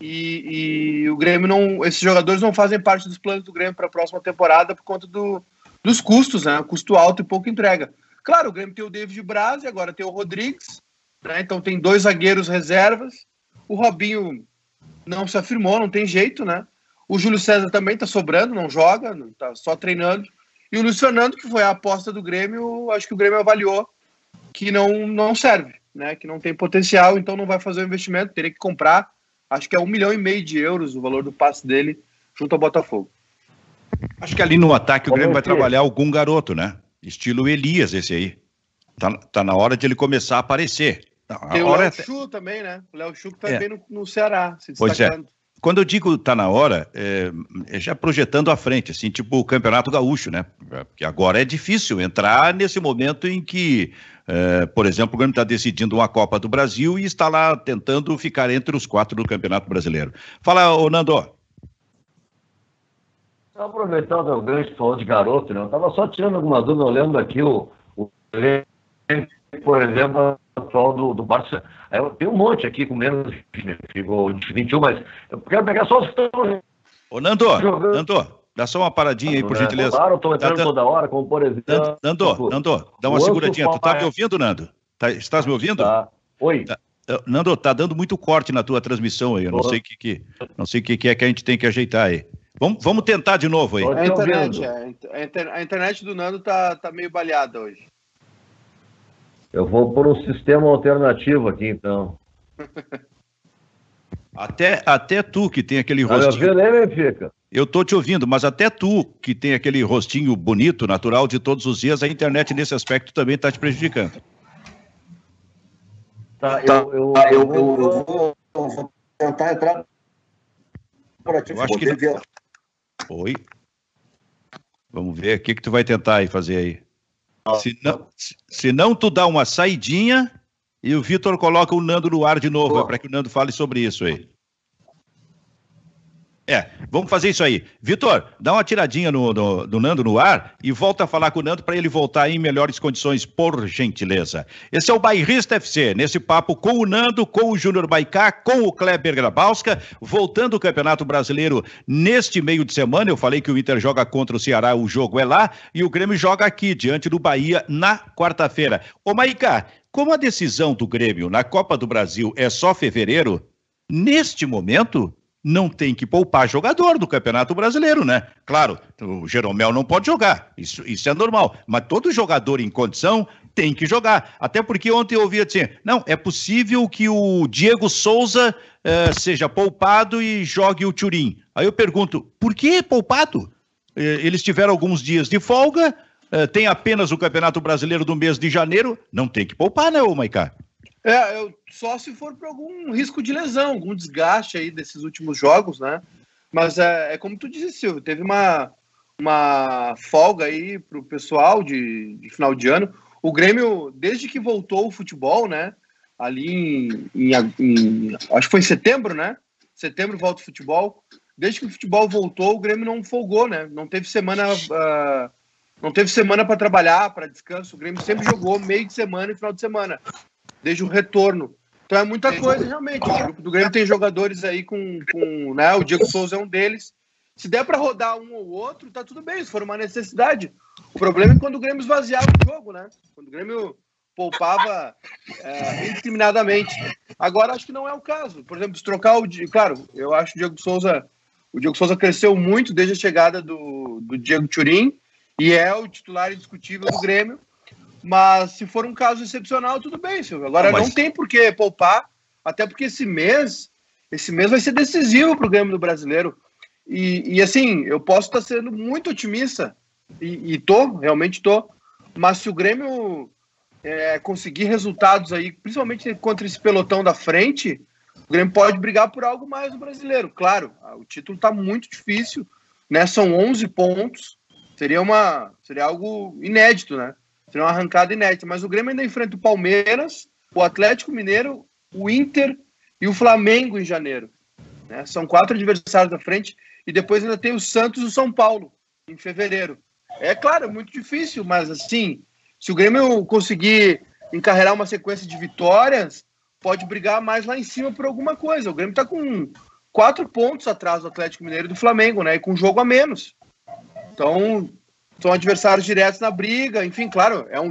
Speaker 2: E, e, o Grêmio não. Esses jogadores não fazem parte dos planos do Grêmio para a próxima temporada por conta do, dos custos, né? Custo alto e pouca entrega. Claro, o Grêmio tem o David Braz e agora tem o Rodrigues, né? Então tem dois zagueiros reservas. O Robinho não se afirmou, não tem jeito, né? O Júlio César também tá sobrando, não joga, tá só treinando. E o Fernando, que foi a aposta do Grêmio, acho que o Grêmio avaliou que não, não serve, né? Que não tem potencial, então não vai fazer o investimento, teria que comprar. Acho que é um milhão e meio de euros o valor do passe dele junto ao Botafogo.
Speaker 1: Acho que ali no ataque o Grêmio vai trabalhar algum garoto, né? Estilo Elias, esse aí. Tá, tá na hora de ele começar a aparecer.
Speaker 2: Tem o Léo é... Chu também, né? O Léo Chu que tá é. bem no, no, Ceará, se
Speaker 1: Pois é. Quando eu digo tá na hora, é, é, já projetando à frente, assim, tipo o Campeonato Gaúcho, né? Porque agora é difícil entrar nesse momento em que, é, por exemplo, o Grêmio está decidindo uma Copa do Brasil e está lá tentando ficar entre os quatro do Campeonato Brasileiro. Fala, ô Nando.
Speaker 4: Aproveitando o gancho falou de garoto, né? Eu estava só tirando alguma dúvida, olhando aqui o, o por exemplo, atual do, do Barça. Tem um monte aqui com menos de 21, mas eu quero pegar só os que estão.
Speaker 1: Ô, Nando, jogando. Nando, dá só uma paradinha aí, por né? gentileza.
Speaker 4: Claro, estou entrando tá, toda hora, como por exemplo.
Speaker 1: Nando, Nando, dá uma seguradinha. Tu tá me ouvindo, Nando? Tá, estás me ouvindo?
Speaker 4: Tá. Oi.
Speaker 1: Tá. Nando, tá dando muito corte na tua transmissão aí. Eu não sei o que, que, não sei que, que é que a gente tem que ajeitar aí. Vamos, vamos tentar de novo aí.
Speaker 2: A internet, é, a internet do Nando tá, tá meio baleada hoje.
Speaker 4: Eu vou por um sistema alternativo aqui, então.
Speaker 1: Até, até tu que tem aquele tá rostinho.
Speaker 4: Tá fica.
Speaker 1: Eu tô te ouvindo, mas até tu que tem aquele rostinho bonito, natural de todos os dias, a internet nesse aspecto também está te prejudicando.
Speaker 4: Tá, tá eu, eu, eu, eu, vou, eu vou tentar entrar
Speaker 1: por aqui. Eu acho que... Oi. Vamos ver o que, que tu vai tentar aí fazer aí. Se não, se não, tu dá uma saidinha e o Vitor coloca o Nando no ar de novo, é para que o Nando fale sobre isso aí. É, vamos fazer isso aí. Vitor, dá uma tiradinha no, no, do Nando no ar e volta a falar com o Nando para ele voltar em melhores condições, por gentileza. Esse é o Bairrista FC, nesse papo com o Nando, com o Júnior Baicá, com o Kleber Grabowska, voltando o Campeonato Brasileiro neste meio de semana. Eu falei que o Inter joga contra o Ceará, o jogo é lá, e o Grêmio joga aqui, diante do Bahia, na quarta-feira. Ô Maicá, como a decisão do Grêmio na Copa do Brasil é só fevereiro, neste momento não tem que poupar jogador do Campeonato Brasileiro, né? Claro, o Jeromel não pode jogar, isso, isso é normal, mas todo jogador em condição tem que jogar. Até porque ontem eu ouvi assim: não, é possível que o Diego Souza eh, seja poupado e jogue o Turim. Aí eu pergunto: por que poupado? Eh, eles tiveram alguns dias de folga, eh, tem apenas o Campeonato Brasileiro do mês de janeiro, não tem que poupar, né, ô Maicá?
Speaker 2: É, eu, só se for por algum risco de lesão, algum desgaste aí desses últimos jogos, né? Mas é, é como tu disse, Silvio, teve uma, uma folga aí pro pessoal de, de final de ano. O Grêmio, desde que voltou o futebol, né? Ali em, em, em, Acho que foi em setembro, né? Setembro volta o futebol. Desde que o futebol voltou, o Grêmio não folgou, né? Não teve semana. Uh, não teve semana para trabalhar, para descanso. O Grêmio sempre jogou meio de semana e final de semana, desde o retorno. Então é muita coisa, realmente. O grupo do Grêmio tem jogadores aí com. com né? O Diego Souza é um deles. Se der para rodar um ou outro, tá tudo bem, se for uma necessidade. O problema é quando o Grêmio esvaziava o jogo, né? Quando o Grêmio poupava é, indiscriminadamente. Agora acho que não é o caso. Por exemplo, se trocar o. Claro, eu acho que o Diego Souza. O Diego Souza cresceu muito desde a chegada do, do Diego Turim e é o titular indiscutível do Grêmio. Mas se for um caso excepcional, tudo bem, Silvio. Agora mas... não tem por que poupar, até porque esse mês, esse mês vai ser decisivo para o Grêmio do Brasileiro. E, e, assim, eu posso estar sendo muito otimista, e, e tô, realmente tô, mas se o Grêmio é, conseguir resultados aí, principalmente contra esse pelotão da frente, o Grêmio pode brigar por algo mais no brasileiro. Claro, o título está muito difícil, né? São 11 pontos, seria, uma, seria algo inédito, né? Seria uma arrancada inédita. Mas o Grêmio ainda enfrenta o Palmeiras, o Atlético Mineiro, o Inter e o Flamengo em janeiro. Né? São quatro adversários da frente. E depois ainda tem o Santos e o São Paulo em fevereiro. É claro, é muito difícil, mas assim, se o Grêmio conseguir encarregar uma sequência de vitórias, pode brigar mais lá em cima por alguma coisa. O Grêmio está com quatro pontos atrás do Atlético Mineiro e do Flamengo, né? E com um jogo a menos. Então, são adversários diretos na briga. Enfim, claro, é um,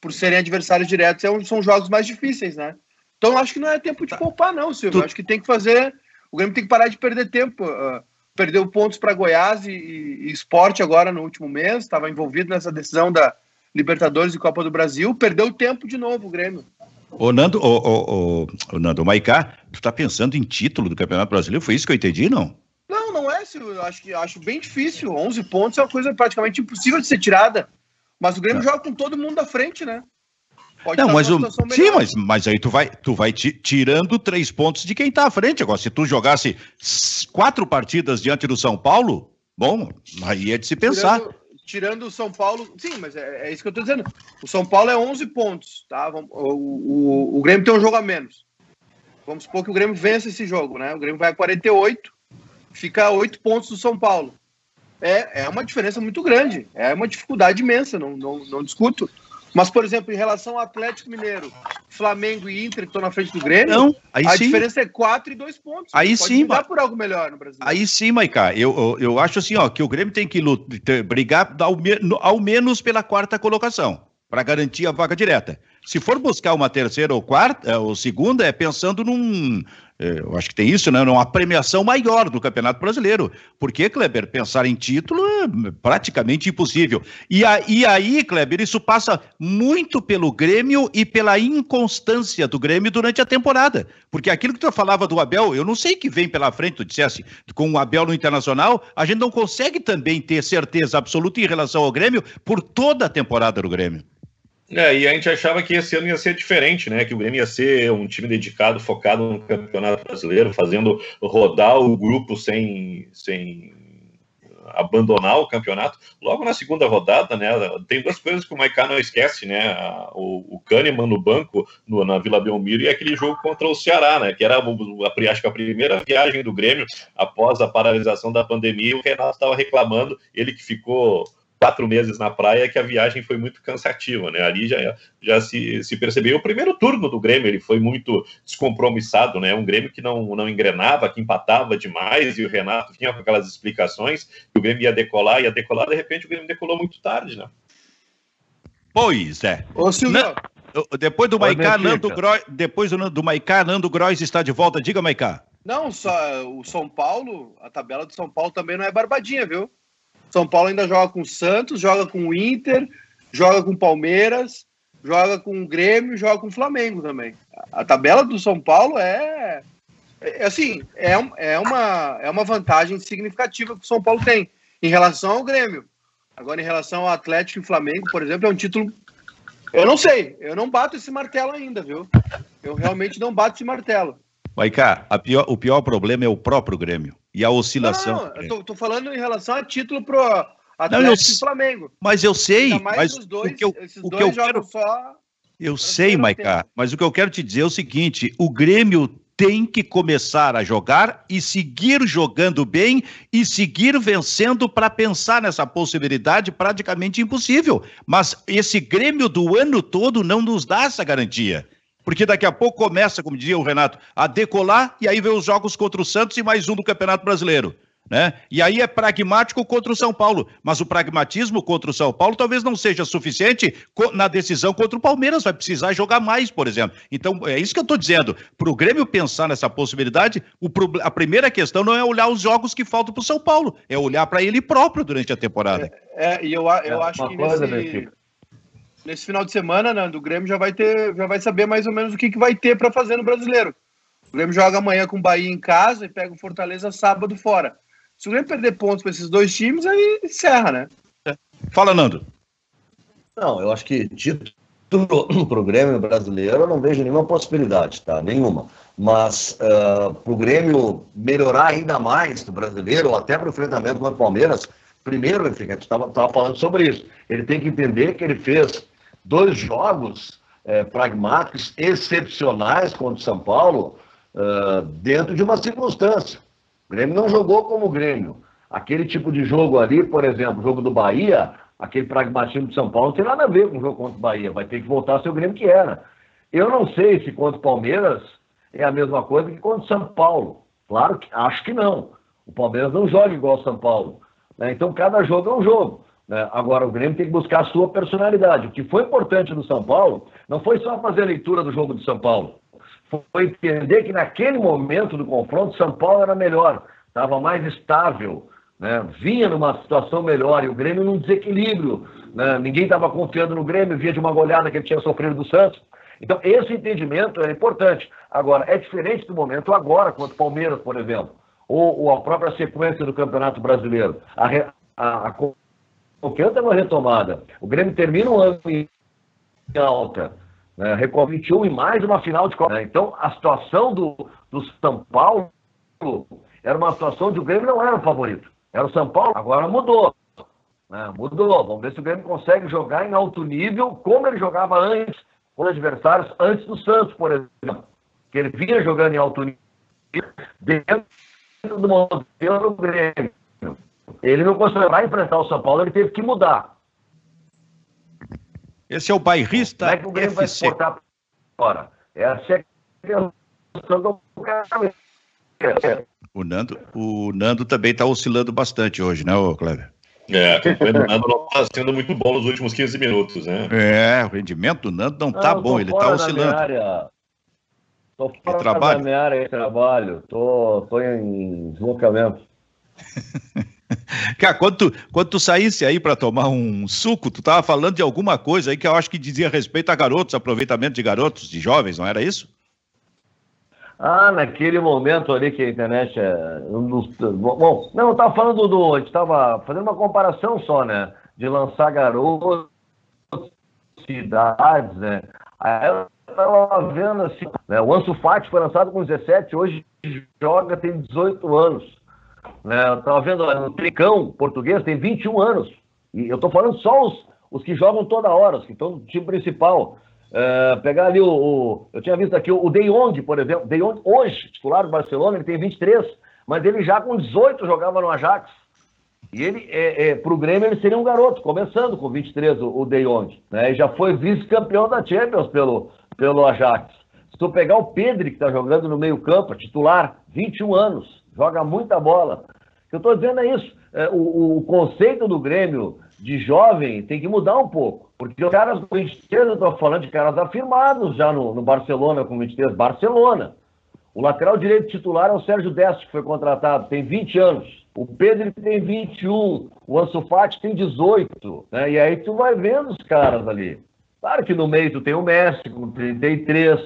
Speaker 2: por serem adversários diretos, é um, são jogos mais difíceis, né? Então, acho que não é tempo de tá. poupar, não, Silvio. Tu... Acho que tem que fazer. O Grêmio tem que parar de perder tempo. Uh, perdeu pontos para Goiás e, e, e esporte agora no último mês, estava envolvido nessa decisão da Libertadores e Copa do Brasil, perdeu tempo de novo o Grêmio.
Speaker 1: Ô Nando, ô, ô, ô, ô Nando, Maicá, tu tá pensando em título do Campeonato Brasileiro? Foi isso que eu entendi, não?
Speaker 2: É, Eu acho que acho bem difícil. 11 pontos é uma coisa praticamente impossível de ser tirada. Mas o Grêmio tá. joga com todo mundo da frente, né?
Speaker 1: Pode não, mas o, sim, mas, mas aí tu vai, tu vai tirando três pontos de quem tá à frente. Agora, se tu jogasse quatro partidas diante do São Paulo, bom, aí é de se pensar.
Speaker 2: Tirando, tirando o São Paulo, sim, mas é, é, isso que eu tô dizendo. O São Paulo é 11 pontos, tá? O, o, o Grêmio tem um jogo a menos. Vamos supor que o Grêmio vence esse jogo, né? O Grêmio vai a 48, fica a 8 pontos do São Paulo. É, é uma diferença muito grande, é uma dificuldade imensa, não, não, não discuto. Mas, por exemplo, em relação ao Atlético Mineiro, Flamengo e Inter, que estão na frente do Grêmio, não, aí a sim. diferença é 4 e 2 pontos.
Speaker 1: Aí Pode sim.
Speaker 2: Pode por algo melhor no Brasil.
Speaker 1: Aí sim, Maiká. Eu, eu, eu, acho assim, ó, que o Grêmio tem que lutar, brigar ao, ao menos pela quarta colocação, para garantir a vaga direta. Se for buscar uma terceira ou quarta, ou segunda, é pensando num, eu acho que tem isso, né? Uma premiação maior do Campeonato Brasileiro. Porque, Kleber, pensar em título é praticamente impossível. E, e aí, Kleber, isso passa muito pelo Grêmio e pela inconstância do Grêmio durante a temporada. Porque aquilo que tu falava do Abel, eu não sei que vem pela frente, tu dissesse, com o Abel no Internacional, a gente não consegue também ter certeza absoluta em relação ao Grêmio por toda a temporada do Grêmio.
Speaker 3: É, e a gente achava que esse ano ia ser diferente, né? Que o Grêmio ia ser um time dedicado, focado no Campeonato Brasileiro, fazendo rodar o grupo sem, sem abandonar o campeonato. Logo na segunda rodada, né? Tem duas coisas que o Maicá não esquece, né? O, o Kahneman no banco, no, na Vila Belmiro, e aquele jogo contra o Ceará, né? Que era, acho que a primeira viagem do Grêmio após a paralisação da pandemia. O Renato estava reclamando, ele que ficou quatro meses na praia que a viagem foi muito cansativa, né? Ali já, já se, se percebeu. O primeiro turno do Grêmio ele foi muito descompromissado, né? Um Grêmio que não, não engrenava, que empatava demais, e o Renato vinha com aquelas explicações que o Grêmio ia decolar, ia decolar, de repente o Grêmio decolou muito tarde, né?
Speaker 1: Pois é. Ô, Silvio. depois do Maicá, Nando Grois, depois do, do Maicá, Nando Grois está de volta. Diga, Maicá.
Speaker 2: Não, só o São Paulo, a tabela do São Paulo também não é barbadinha, viu? São Paulo ainda joga com o Santos, joga com o Inter, joga com o Palmeiras, joga com o Grêmio, joga com o Flamengo também. A tabela do São Paulo é, é assim, é, é, uma, é uma vantagem significativa que o São Paulo tem em relação ao Grêmio. Agora, em relação ao Atlético e Flamengo, por exemplo, é um título. Eu não sei, eu não bato esse martelo ainda, viu? Eu realmente não bato esse martelo.
Speaker 1: Vai cá, pior, o pior problema é o próprio Grêmio e a oscilação.
Speaker 2: Não, eu tô, tô, falando em relação a título pro Atlético não, eu, e Flamengo.
Speaker 1: Mas eu sei, mas dois, o que eu, o que eu quero só eu sei, Maiká, mas o que eu quero te dizer é o seguinte: o Grêmio tem que começar a jogar e seguir jogando bem e seguir vencendo para pensar nessa possibilidade praticamente impossível. Mas esse Grêmio do ano todo não nos dá essa garantia. Porque daqui a pouco começa, como dizia o Renato, a decolar e aí vem os jogos contra o Santos e mais um do Campeonato Brasileiro. Né? E aí é pragmático contra o São Paulo, mas o pragmatismo contra o São Paulo talvez não seja suficiente na decisão contra o Palmeiras, vai precisar jogar mais, por exemplo. Então, é isso que eu estou dizendo. Para o Grêmio pensar nessa possibilidade, o, a primeira questão não é olhar os jogos que faltam para o São Paulo, é olhar para ele próprio durante a temporada.
Speaker 2: É, é e eu, eu é, acho que coisa, nesse, nesse final de semana, né, do Grêmio já vai ter, já vai saber mais ou menos o que, que vai ter para fazer no brasileiro. O Grêmio joga amanhã com o Bahia em casa e pega o Fortaleza sábado fora. Se o Grêmio perder pontos para esses dois times, aí encerra, né?
Speaker 1: Fala, Nando.
Speaker 4: Não, eu acho que título para o Grêmio brasileiro eu não vejo nenhuma possibilidade, tá? Nenhuma. Mas uh, para o Grêmio melhorar ainda mais do brasileiro, ou até para o enfrentamento com o Palmeiras, primeiro, enfim, a gente estava falando sobre isso. Ele tem que entender que ele fez dois jogos é, pragmáticos, excepcionais contra o São Paulo, uh, dentro de uma circunstância. O Grêmio não jogou como o Grêmio. Aquele tipo de jogo ali, por exemplo, o jogo do Bahia, aquele pragmatismo de São Paulo, não tem nada a ver com o jogo contra o Bahia. Vai ter que voltar a ser o Grêmio que era. Eu não sei se contra o Palmeiras é a mesma coisa que contra o São Paulo. Claro que acho que não. O Palmeiras não joga igual o São Paulo. Né? Então cada jogo é um jogo. Né? Agora o Grêmio tem que buscar a sua personalidade. O que foi importante no São Paulo não foi só fazer a leitura do jogo do São Paulo foi entender que naquele momento do confronto, São Paulo era melhor, estava mais estável, né? vinha numa situação melhor e o Grêmio num desequilíbrio. Né? Ninguém estava confiando no Grêmio, via de uma goleada que ele tinha sofrido do Santos. Então, esse entendimento é importante. Agora, é diferente do momento agora, contra o Palmeiras, por exemplo, ou, ou a própria sequência do Campeonato Brasileiro. A, a, a confiança é uma retomada. O Grêmio termina um ano em alta né, Record 21 e mais uma final de Copa. Né? Então, a situação do, do São Paulo era uma situação de o Grêmio não era o favorito. Era o São Paulo, agora mudou. Né? Mudou. Vamos ver se o Grêmio consegue jogar em alto nível, como ele jogava antes, com os adversários, antes do Santos, por exemplo. Que ele vinha jogando em alto nível dentro do modelo do Grêmio. Ele não conseguiu enfrentar o São Paulo, ele teve que mudar.
Speaker 1: Esse é o bairrista Como é que o Grêmio FC. vai exportar
Speaker 4: fora? Essa é a questão do
Speaker 1: o Nando, o Nando também está oscilando bastante hoje, né, Cleber?
Speaker 3: É, o Nando não está sendo muito bom nos últimos 15 minutos, né?
Speaker 1: É, o rendimento do Nando não está bom, ele está oscilando.
Speaker 4: Estou fora trabalho? da minha área de trabalho, estou em deslocamento.
Speaker 1: Cara, quando tu, quando tu saísse aí para tomar um suco, tu tava falando de alguma coisa aí que eu acho que dizia respeito a garotos, aproveitamento de garotos, de jovens, não era isso?
Speaker 4: Ah, naquele momento ali que a internet é. Bom, não, eu tava falando do. A gente tava fazendo uma comparação só, né? De lançar garotos, cidades, né? Aí eu tava vendo assim, né? O Ansu Fati foi lançado com 17, hoje joga, tem 18 anos. Né? Estava vendo o Tricão português, tem 21 anos. E eu estou falando só os, os que jogam toda hora, os que estão no time principal. É, pegar ali o, o, Eu tinha visto aqui o De Jong, por exemplo. De Jong, hoje, titular do Barcelona, ele tem 23, mas ele já com 18 jogava no Ajax. E ele, é, é, para o Grêmio, ele seria um garoto, começando com 23, o, o De Jong. Né? E já foi vice-campeão da Champions pelo, pelo Ajax. Se tu pegar o Pedro, que está jogando no meio-campo, titular, 21 anos joga muita bola. O que eu estou dizendo é isso. É, o, o, conceito do Grêmio de jovem tem que mudar um pouco. Porque os caras com 23, eu estou falando de caras afirmados já no, no, Barcelona com 23, Barcelona. O lateral direito titular é o Sérgio Deste, que foi contratado, tem 20 anos. O Pedro tem 21, o Ansu Fati tem 18. Né? E aí tu vai vendo os caras ali. Claro que no meio tu tem o Messi com 33,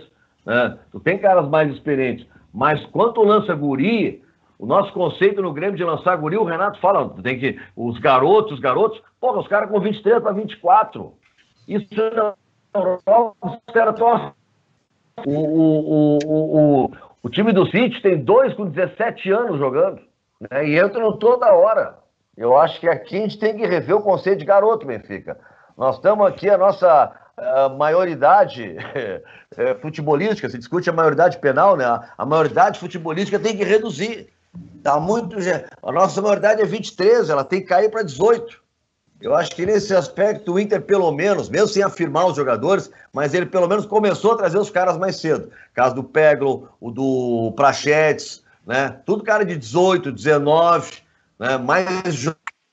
Speaker 4: né? tu tem caras mais experientes. Mas quanto lança guri, o nosso conceito no Grêmio de lançar guri, o Renato fala, tem que. Os garotos, os garotos, porra, os caras com 23 para 24. Isso é os caras estão O, o, o, o, o time do City tem dois com 17 anos jogando, né? E entram toda hora. Eu acho que aqui a gente tem que rever o conceito de garoto, Benfica. Nós estamos aqui, a nossa a maioridade é, futebolística, se discute a maioridade penal, né? A maioridade futebolística tem que reduzir. Tá muito. A nossa maioridade é 23, ela tem que cair para 18. Eu acho que nesse aspecto o Inter, pelo menos, mesmo sem afirmar os jogadores, mas ele pelo menos começou a trazer os caras mais cedo. Caso do Peglo, o do Prachetes, né? Tudo cara de 18, 19, né? mais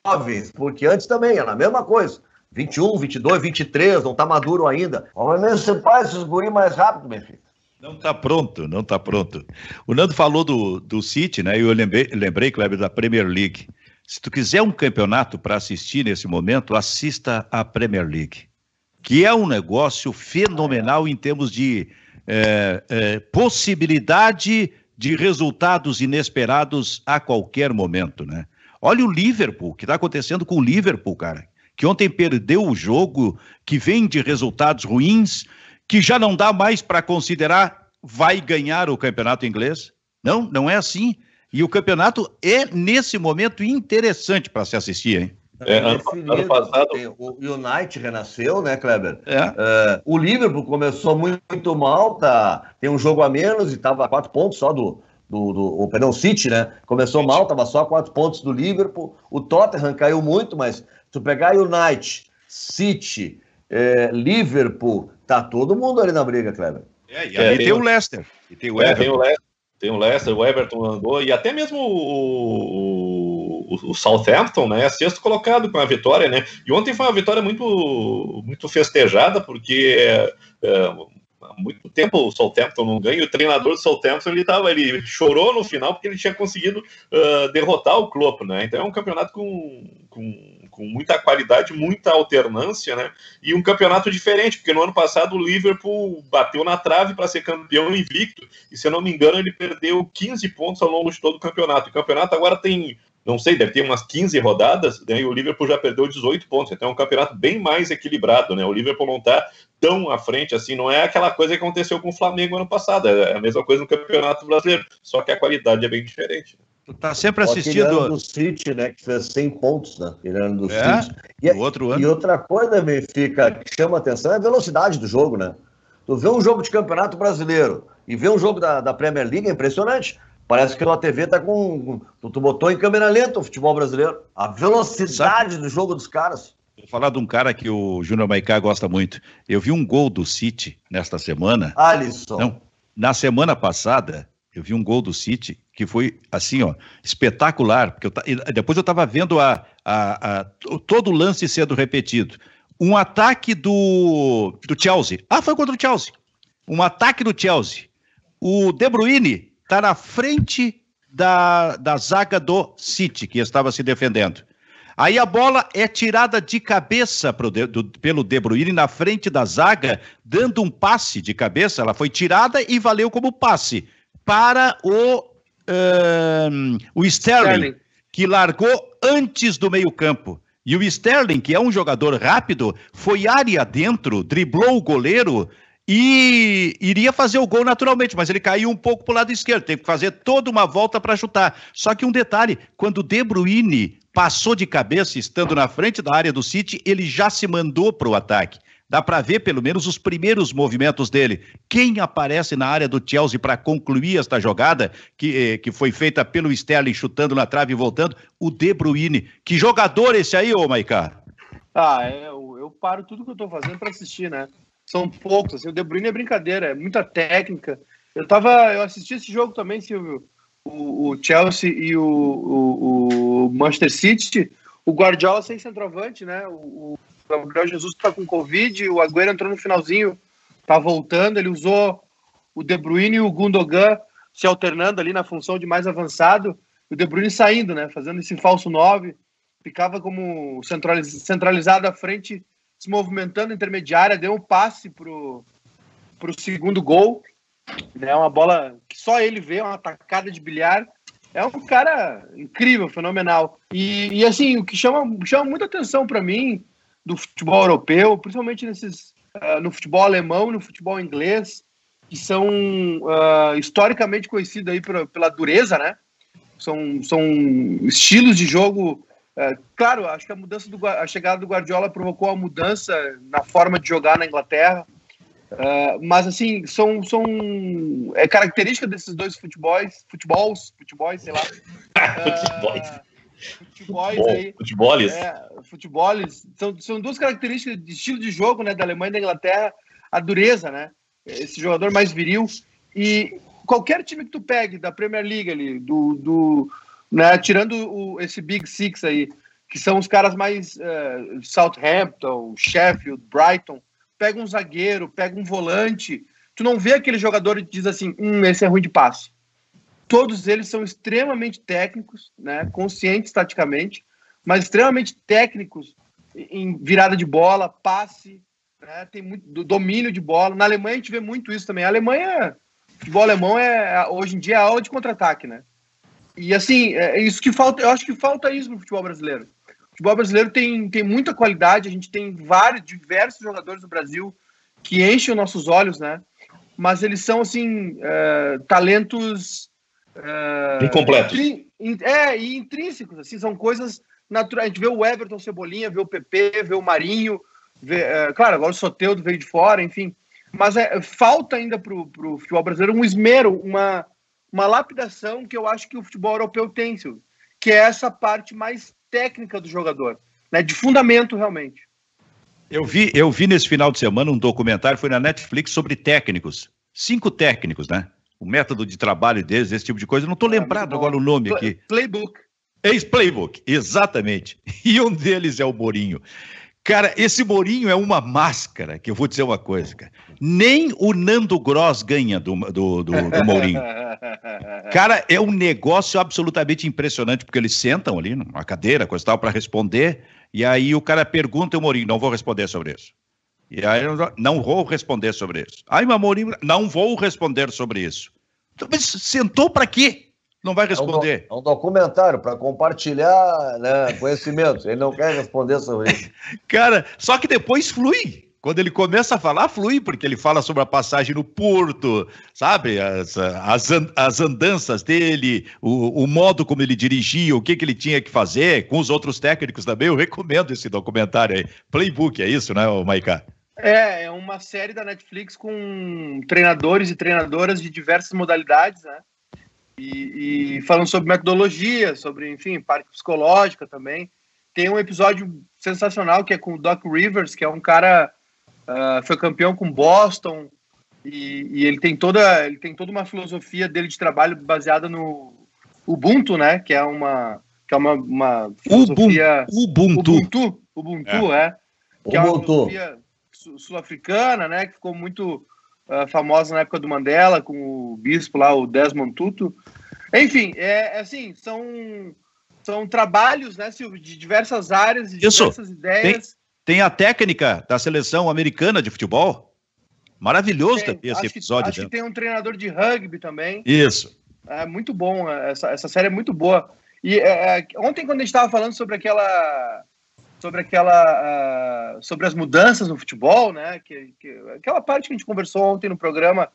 Speaker 4: jovens, porque antes também era a mesma coisa. 21, 22, 23, não tá maduro ainda. Obviamente você faz esses guri mais rápido, meu filho.
Speaker 1: Não está pronto, não está pronto. O Nando falou do, do City, né? Eu lembrei, lembrei, Kleber, da Premier League. Se tu quiser um campeonato para assistir nesse momento, assista a Premier League, que é um negócio fenomenal em termos de é, é, possibilidade de resultados inesperados a qualquer momento, né? Olha o Liverpool, o que está acontecendo com o Liverpool, cara, que ontem perdeu o jogo, que vem de resultados ruins, que já não dá mais para considerar vai ganhar o campeonato inglês. Não, não é assim. E o campeonato é, nesse momento, interessante para se assistir, hein?
Speaker 4: É, ano, ano, passado. O United renasceu, né, Kleber? É. Uh, o Liverpool começou muito, muito, mal, tá, tem um jogo a menos e estava a quatro pontos só do. Do, do o, perdão, City, né? Começou mal, estava só a quatro pontos do Liverpool. O Tottenham caiu muito, mas tu pegar United, City, é, Liverpool, tá todo mundo ali na briga, Kleber.
Speaker 1: É, e aí é, tem, tem, o Leicester.
Speaker 3: E tem o, é, tem o Leicester. Tem o Leicester, o Everton andou, e até mesmo o, o, o, Southampton, né? Sexto colocado com a vitória, né? E ontem foi uma vitória muito, muito festejada, porque é, é, há muito tempo o Southampton não ganha, e o treinador do Southampton ele, tava, ele chorou no final porque ele tinha conseguido uh, derrotar o Klopp, né? Então é um campeonato com, com com muita qualidade, muita alternância, né? E um campeonato diferente, porque no ano passado o Liverpool bateu na trave para ser campeão invicto, e se eu não me engano, ele perdeu 15 pontos ao longo de todo o campeonato. O campeonato agora tem, não sei, deve ter umas 15 rodadas, né? E o Liverpool já perdeu 18 pontos, então é um campeonato bem mais equilibrado, né? O Liverpool não está tão à frente assim, não é aquela coisa que aconteceu com o Flamengo ano passado, é a mesma coisa no Campeonato Brasileiro, só que a qualidade é bem diferente. Né?
Speaker 1: Tu tá sempre assistindo.
Speaker 4: do City, né? Que fez 100 pontos, né?
Speaker 1: Tirando do é, City.
Speaker 4: E, outro ano. e outra coisa, Benfica, que chama atenção é a velocidade do jogo, né? Tu vê um jogo de campeonato brasileiro e vê um jogo da, da Premier League, é impressionante. Parece que a TV tá com. Tu, tu botou em câmera lenta o futebol brasileiro. A velocidade Sabe? do jogo dos caras.
Speaker 1: Vou falar de um cara que o Júnior Maicá gosta muito. Eu vi um gol do City nesta semana.
Speaker 4: Alisson.
Speaker 1: Não, na semana passada, eu vi um gol do City que foi assim, ó, espetacular. Porque eu, depois eu estava vendo a, a, a, todo o lance sendo repetido. Um ataque do, do Chelsea. Ah, foi contra o Chelsea. Um ataque do Chelsea. O De Bruyne está na frente da, da zaga do City, que estava se defendendo. Aí a bola é tirada de cabeça de, do, pelo De Bruyne na frente da zaga, dando um passe de cabeça. Ela foi tirada e valeu como passe para o, o Sterling, Sterling, que largou antes do meio-campo. E o Sterling, que é um jogador rápido, foi área dentro, driblou o goleiro e iria fazer o gol naturalmente, mas ele caiu um pouco para o lado esquerdo, teve que fazer toda uma volta para chutar. Só que um detalhe, quando o De Bruyne passou de cabeça, estando na frente da área do City, ele já se mandou para o ataque. Dá para ver pelo menos os primeiros movimentos dele. Quem aparece na área do Chelsea para concluir esta jogada que, eh, que foi feita pelo Sterling chutando na trave e voltando? O De Bruyne. Que jogador esse aí, ô Maicá?
Speaker 2: Ah, é, eu, eu paro tudo que eu estou fazendo para assistir, né? São poucos. Assim, o De Bruyne é brincadeira, é muita técnica. Eu tava, eu assisti esse jogo também, Silvio. O, Chelsea e o, o, o, Manchester City. O Guardiola sem centroavante, né? O, o Gabriel Jesus está com Covid, o Agüero entrou no finalzinho, tá voltando, ele usou o De Bruyne e o Gundogan se alternando ali na função de mais avançado, o De Bruyne saindo, né, fazendo esse falso 9, ficava como centralizado à frente, se movimentando intermediária, deu um passe pro, pro segundo gol, né, uma bola que só ele vê, uma atacada de bilhar, é um cara incrível, fenomenal. E, e assim, o que chama, chama muita atenção para mim do futebol europeu, principalmente nesses, uh, no futebol alemão e no futebol inglês, que são uh, historicamente conhecidos aí pela, pela, dureza, né? São, são estilos de jogo. Uh, claro, acho que a mudança do a chegada do Guardiola provocou a mudança na forma de jogar na Inglaterra. Uh, mas assim, são, são é característica desses dois futebols, futebols, futebols, sei lá.
Speaker 3: futebols.
Speaker 2: Futebols aí.
Speaker 3: Futeboles.
Speaker 2: É, futeboles. São, são duas características de estilo de jogo, né, da Alemanha e da Inglaterra, a dureza, né? esse jogador mais viril. E qualquer time que tu pegue da Premier League ali, do, do né, tirando o, esse Big Six aí, que são os caras mais uh, Southampton, Sheffield, Brighton, pega um zagueiro, pega um volante, tu não vê aquele jogador que diz assim, hum, esse é ruim de passe. Todos eles são extremamente técnicos, né, conscientes taticamente, mas extremamente técnicos em virada de bola, passe, né? Tem muito domínio de bola. Na Alemanha a gente vê muito isso também. A Alemanha, o futebol alemão é hoje em dia é aula de contra-ataque, né? E assim, é isso que falta, eu acho que falta isso no futebol brasileiro. O futebol brasileiro tem, tem muita qualidade, a gente tem vários, diversos jogadores no Brasil que enchem os nossos olhos, né? Mas eles são, assim, é, talentos...
Speaker 3: É, Incompletos.
Speaker 2: É, e intrínsecos, assim, são coisas naturais. A gente vê o Everton Cebolinha, vê o PP, vê o Marinho, é, claro, agora o Soteudo veio de fora, enfim. Mas é, falta ainda para o futebol brasileiro um esmero, uma, uma lapidação que eu acho que o futebol europeu tem, Silvio, que é essa parte mais técnica do jogador, né, de fundamento realmente.
Speaker 1: Eu vi, eu vi nesse final de semana um documentário, foi na Netflix, sobre técnicos. Cinco técnicos, né? O método de trabalho deles, esse tipo de coisa. Eu não estou é, lembrado agora o nome aqui.
Speaker 2: Playbook.
Speaker 1: Ex-Playbook, exatamente. E um deles é o Borinho. Cara, esse Mourinho é uma máscara, que eu vou dizer uma coisa, cara. Nem o Nando Gross ganha do, do, do, do Mourinho. Cara, é um negócio absolutamente impressionante, porque eles sentam ali numa cadeira, coisa tal, para responder, e aí o cara pergunta o Mourinho, não vou responder sobre isso. E aí, não vou responder sobre isso. Aí, o Mourinho, não vou responder sobre isso. Mas sentou para quê? Não vai responder.
Speaker 4: É um, do, é um documentário para compartilhar né, conhecimento. Ele não quer responder sobre isso.
Speaker 1: Cara, só que depois flui. Quando ele começa a falar, flui, porque ele fala sobre a passagem no porto, sabe? As, as, as andanças dele, o, o modo como ele dirigia, o que, que ele tinha que fazer, com os outros técnicos também. Eu recomendo esse documentário aí. Playbook, é isso, né, Maiká?
Speaker 2: É, é uma série da Netflix com treinadores e treinadoras de diversas modalidades, né? E, e, falando sobre metodologia, sobre, enfim, parte psicológica também. Tem um episódio sensacional que é com o Doc Rivers, que é um cara uh, foi campeão com Boston e, e, ele tem toda ele tem toda uma filosofia dele de trabalho baseada no Ubuntu, né? Que é uma que é uma, uma
Speaker 1: filosofia
Speaker 2: Ubuntu Ubuntu, Ubuntu é. é que Ubuntu. é uma filosofia sul-africana, né? Que ficou muito uh, famosa na época do Mandela, com o bispo lá, o Desmond Tutu. Enfim, é, é assim, são, são trabalhos, né, Silvio, de diversas áreas, de
Speaker 1: Isso.
Speaker 2: diversas ideias.
Speaker 1: Tem, tem, a técnica da seleção americana de futebol. Maravilhoso tem, esse episódio.
Speaker 2: Que, acho que tem um treinador de rugby também.
Speaker 1: Isso.
Speaker 2: É muito bom, essa, essa série é muito boa. E é, é ontem, quando a gente estava falando sobre aquela sobre aquela uh, sobre as mudanças no futebol, né? Que, que, aquela parte que a gente conversou ontem no programa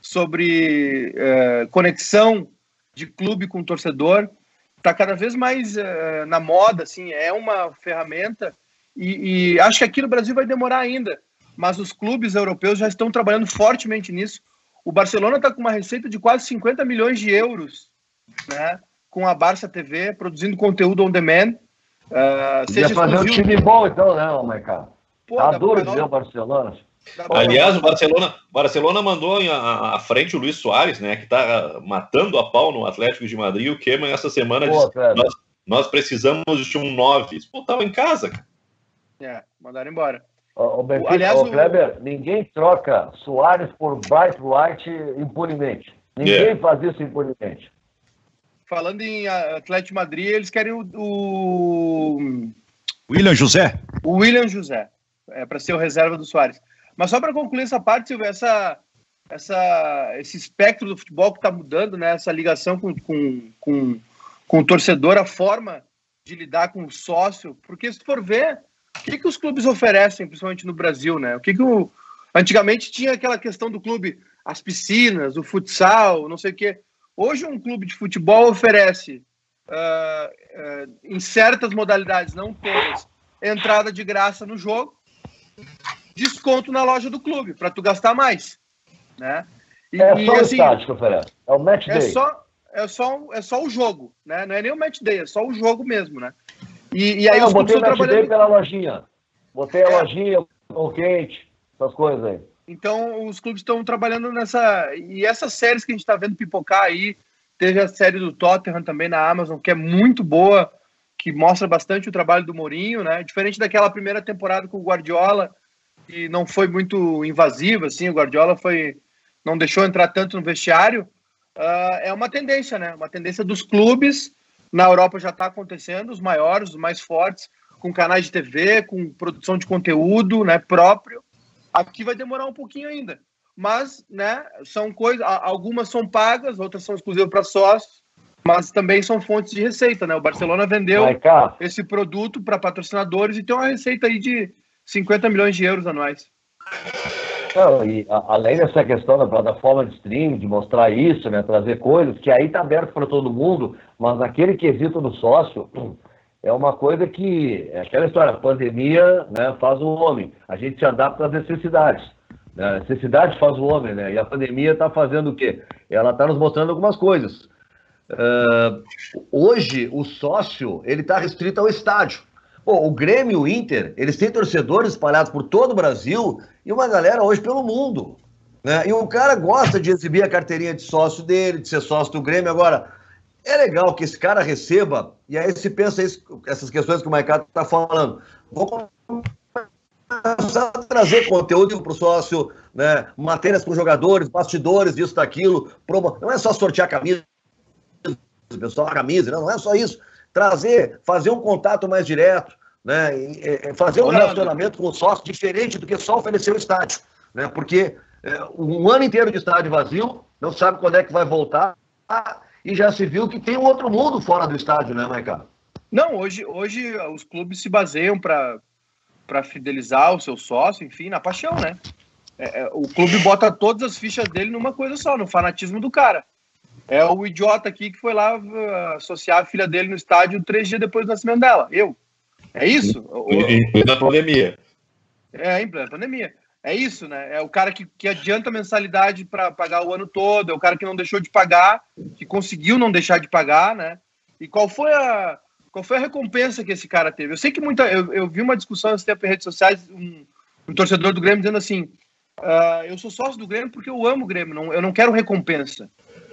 Speaker 2: sobre uh, conexão de clube com torcedor está cada vez mais uh, na moda, assim, é uma ferramenta e, e, acho que aqui no Brasil vai demorar ainda, mas os clubes europeus já estão trabalhando fortemente nisso. O Barcelona está com uma receita de quase 50 milhões de euros, né? Com a Barça TV produzindo conteúdo on demand
Speaker 4: Uh, seja fazer um time bom, então, né, Marcado? Tá duro de ver o Barcelona.
Speaker 3: Aliás, o Barcelona, Barcelona mandou à frente o Luiz Soares, né, que está matando a pau no Atlético de Madrid. O Keman essa semana Pô, disse: nós, nós, precisamos de um 9. Pô, tava em casa, cara.
Speaker 2: É, mandaram embora.
Speaker 4: O, o, Benfica, Aliás, o Kleber, ninguém troca Soares por Bright White impunemente. Ninguém é. faz isso impunemente
Speaker 2: falando em Atlético Madrid, eles querem o, o...
Speaker 1: William José.
Speaker 2: O William José, é para ser o reserva do Soares. Mas só para concluir essa parte, Silvio, essa, essa, esse espectro do futebol que está mudando, né? Essa ligação com, com, com, com o torcedor, a forma de lidar com o sócio, porque se for ver, o que, que os clubes oferecem, principalmente no Brasil, né? O que, que o... Antigamente tinha aquela questão do clube, as piscinas, o futsal, não sei o quê. Hoje um clube de futebol oferece, uh, uh, em certas modalidades, não todas, entrada de graça no jogo, desconto na loja do clube, para tu gastar mais. Né?
Speaker 4: E, é só e, assim, o estádio que oferece, é o match
Speaker 2: é day. Só, é, só, é só o jogo, né? não é nem o match day, é só o jogo mesmo. Né? E, e aí ah,
Speaker 4: os botei o match trabalhando... day pela lojinha, botei a é. lojinha, o quente, essas coisas aí.
Speaker 2: Então, os clubes estão trabalhando nessa. E essas séries que a gente está vendo pipocar aí, teve a série do Tottenham também na Amazon, que é muito boa, que mostra bastante o trabalho do Mourinho, né? Diferente daquela primeira temporada com o Guardiola, que não foi muito invasiva, assim, o Guardiola foi. não deixou entrar tanto no vestiário. Uh, é uma tendência, né? Uma tendência dos clubes. Na Europa já está acontecendo, os maiores, os mais fortes, com canais de TV, com produção de conteúdo né, próprio. Aqui vai demorar um pouquinho ainda. Mas, né, são coisas, algumas são pagas, outras são exclusivas para sócios, mas também são fontes de receita, né? O Barcelona vendeu esse produto para patrocinadores e tem uma receita aí de 50 milhões de euros anuais.
Speaker 4: Não, e a, além dessa questão da plataforma de streaming, de mostrar isso, né, trazer coisas, que aí está aberto para todo mundo, mas naquele quesito do sócio, é uma coisa que, é aquela história, a pandemia né, faz o homem, a gente se adapta às necessidades. Né? A necessidade faz o homem, né? E a pandemia está fazendo o quê? Ela está nos mostrando algumas coisas. Uh, hoje, o sócio, ele está restrito ao estádio. Pô, o Grêmio o Inter, eles têm torcedores espalhados por todo o Brasil e uma galera hoje pelo mundo. Né? E o cara gosta de exibir a carteirinha de sócio dele, de ser sócio do Grêmio. Agora, é legal que esse cara receba, e aí se pensa isso, essas questões que o Maicon está falando. Vou começar a trazer conteúdo para o sócio, né? matérias com jogadores, bastidores, isso, daquilo. Promo... Não é só sortear camisa, pessoal, a camisa, não, não é só isso. Trazer, fazer um contato mais direto, né? E, fazer um relacionamento com o sócio diferente do que só oferecer o estádio. Né? Porque é, um ano inteiro de estádio vazio, não sabe quando é que vai voltar e já se viu que tem um outro mundo fora do estádio, né, Maicon?
Speaker 2: Não, hoje, hoje os clubes se baseiam para fidelizar o seu sócio, enfim, na paixão, né? É, é, o clube bota todas as fichas dele numa coisa só, no fanatismo do cara. É o idiota aqui que foi lá uh, associar a filha dele no estádio três dias depois do nascimento dela. Eu. É isso?
Speaker 3: Em plena pandemia.
Speaker 2: É, em plena pandemia. É isso, né? É o cara que, que adianta mensalidade para pagar o ano todo, é o cara que não deixou de pagar, que conseguiu não deixar de pagar, né? E qual foi a, qual foi a recompensa que esse cara teve? Eu sei que muita. Eu, eu vi uma discussão nesse tempo em redes sociais, um, um torcedor do Grêmio dizendo assim: uh, eu sou sócio do Grêmio porque eu amo o Grêmio, não, eu não quero recompensa.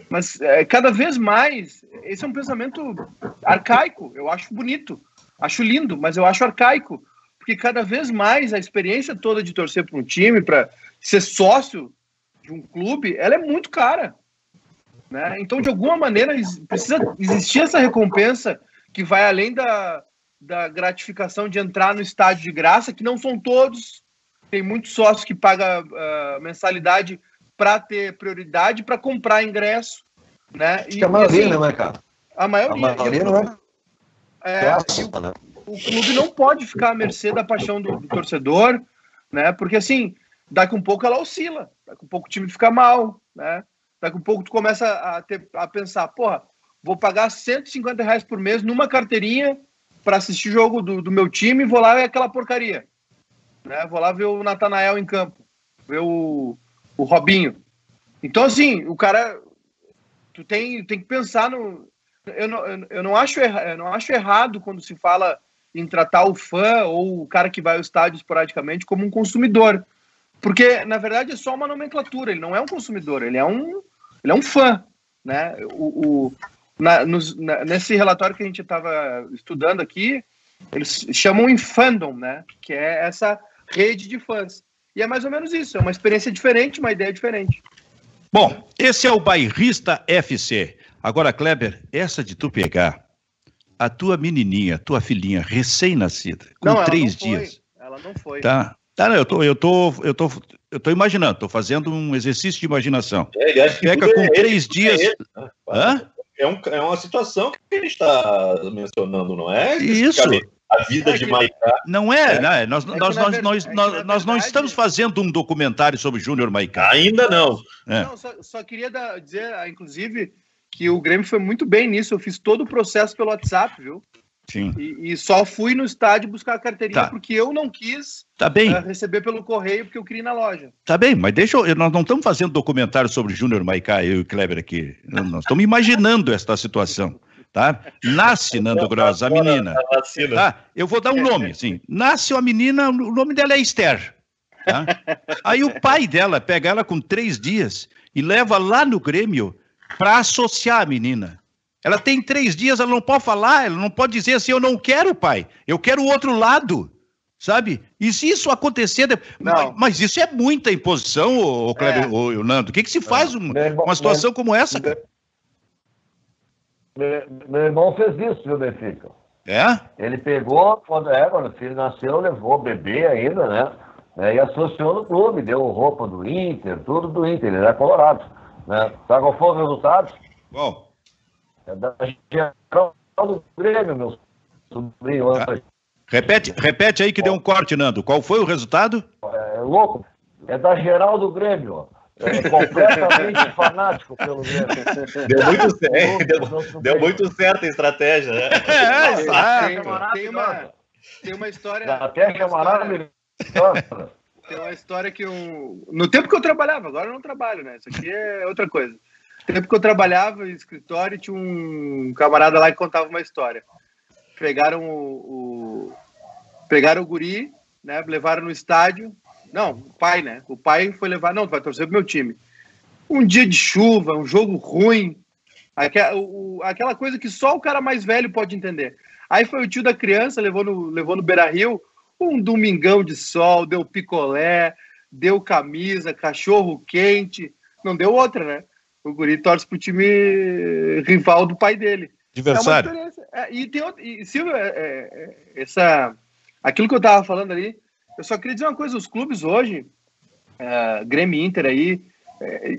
Speaker 2: Mas é, cada vez mais, esse é um pensamento arcaico, eu acho bonito, acho lindo, mas eu acho arcaico porque cada vez mais a experiência toda de torcer para um time, para ser sócio de um clube, ela é muito cara. Né? Então, de alguma maneira, precisa existir essa recompensa que vai além da, da gratificação de entrar no estádio de graça, que não são todos. Tem muitos sócios que pagam uh, mensalidade para ter prioridade, para comprar ingresso. Né?
Speaker 4: E, a maioria, assim, né, cara?
Speaker 2: A maioria.
Speaker 4: A maioria não é.
Speaker 2: É, Nossa, né? O clube não pode ficar à mercê da paixão do, do, torcedor, né? Porque assim, daqui um pouco ela oscila, daqui um pouco o time fica mal, né? Daqui um pouco tu começa a, ter, a pensar, porra, vou pagar 150 reais por mês numa carteirinha para assistir jogo do, do, meu time e vou lá ver aquela porcaria. Né? Vou lá ver o Natanael em campo, ver o, o Robinho. Então, assim, o cara. Tu tem, tem que pensar no. Eu não, eu não, acho, eu não acho errado quando se fala em tratar o fã ou o cara que vai ao estádio esporadicamente como um consumidor. Porque, na verdade, é só uma nomenclatura, ele não é um consumidor, ele é um, ele é um fã. Né? O, o na, nos, na, nesse relatório que a gente estava estudando aqui, eles chamam em fandom, né? que é essa rede de fãs. E é mais ou menos isso, é uma experiência diferente, uma ideia diferente.
Speaker 1: Bom, esse é o Bairrista FC. Agora, Kleber, essa de tu pegar a tua menininha, tua filhinha recém-nascida, com não, três dias.
Speaker 2: Ela não foi.
Speaker 1: Tá. Tá, não, eu tô, eu tô, eu tô, eu tô imaginando, tô fazendo um exercício de imaginação.
Speaker 3: É,
Speaker 1: Pega com é três ele, dias. É,
Speaker 3: Hã? É, um, é uma situação que ele está mencionando, não é?
Speaker 1: Isso.
Speaker 3: A vida é de Maicá.
Speaker 1: Não é, é. né? Nós, é nós, nós, nós, nós, nós, não estamos fazendo um documentário sobre Júnior Maicá.
Speaker 3: Ainda não.
Speaker 2: Não, só, só queria dar, dizer, inclusive, que o Grêmio foi muito bem nisso. Eu fiz todo o processo pelo WhatsApp, viu?
Speaker 1: Sim.
Speaker 2: E, e, só fui no estádio buscar a carteirinha tá. porque eu não quis
Speaker 1: tá bem.
Speaker 2: Uh, receber pelo correio porque eu queria ir na loja.
Speaker 1: Tá bem, mas deixa eu. Nós não estamos fazendo documentário sobre Júnior Maicá, eu e o Kleber aqui. Nós estamos imaginando esta situação. Tá? Nasce, Nando Gross, a menina. Tá? Eu vou dar um nome, assim. Nasce uma menina, o nome dela é Esther. Tá? Aí o pai dela pega ela com três dias e leva lá no Grêmio para associar a menina. Ela tem três dias, ela não pode falar, ela não pode dizer assim, eu não quero, pai, eu quero o outro lado, sabe? E se isso acontecer, mas, mas, isso é muita imposição, ô, Kleber, é. ô, Nando. O que, que se faz uma, uma situação como essa?
Speaker 4: Meu, meu, irmão fez isso, viu, Benfica?
Speaker 1: É?
Speaker 4: Ele pegou, quando, é, quando o filho nasceu, levou o bebê ainda, né? É, e associou no clube, deu roupa do Inter, tudo do Inter, ele era colorado. Né? Sabe qual foi o resultado?
Speaker 1: Bom.
Speaker 4: É da geral do Grêmio, meu sobrinho. Ah.
Speaker 1: Repete, repete aí que deu um corte, Nando. Qual foi o resultado?
Speaker 4: É, é louco. É da geral do Grêmio. É completamente fanático pelo Grêmio.
Speaker 3: Deu muito, certo, deu, deu muito certo a estratégia. Né?
Speaker 2: É, é, tem, uma, tem uma história. A
Speaker 4: estratégia é maravilhosa.
Speaker 2: Tem uma história que um. No tempo que eu trabalhava, agora eu não trabalho, né? Isso aqui é outra coisa. No tempo que eu trabalhava em escritório, tinha um camarada lá que contava uma história. Pegaram o. o... Pegaram o guri, né? Levaram no estádio. Não, o pai, né? O pai foi levar. Não, vai torcer pro meu time. Um dia de chuva, um jogo ruim. Aquela coisa que só o cara mais velho pode entender. Aí foi o tio da criança, levou no, levou no Beira Rio um domingão de sol, deu picolé, deu camisa, cachorro quente, não deu outra, né? O guri torce pro time rival do pai dele.
Speaker 1: Adversário.
Speaker 2: É é, e tem outro, e, Silvio, é, é, é, essa, aquilo que eu tava falando ali, eu só queria dizer uma coisa, os clubes hoje, é, Grêmio Inter aí,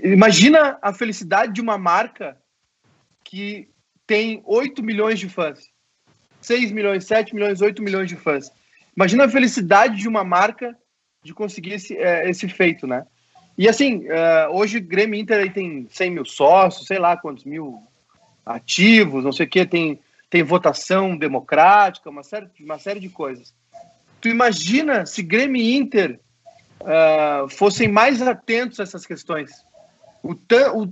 Speaker 2: imagina a felicidade de uma marca que tem 8 milhões de fãs. 6 milhões, 7 milhões, 8 milhões de fãs. Imagina a felicidade de uma marca de conseguir esse, é, esse feito, né? E assim, uh, hoje Grêmio Inter aí tem 100 mil sócios, sei lá quantos mil ativos, não sei o que, tem, tem votação democrática, uma série, uma série de coisas. Tu imagina se Grêmio e Inter uh, fossem mais atentos a essas questões? O,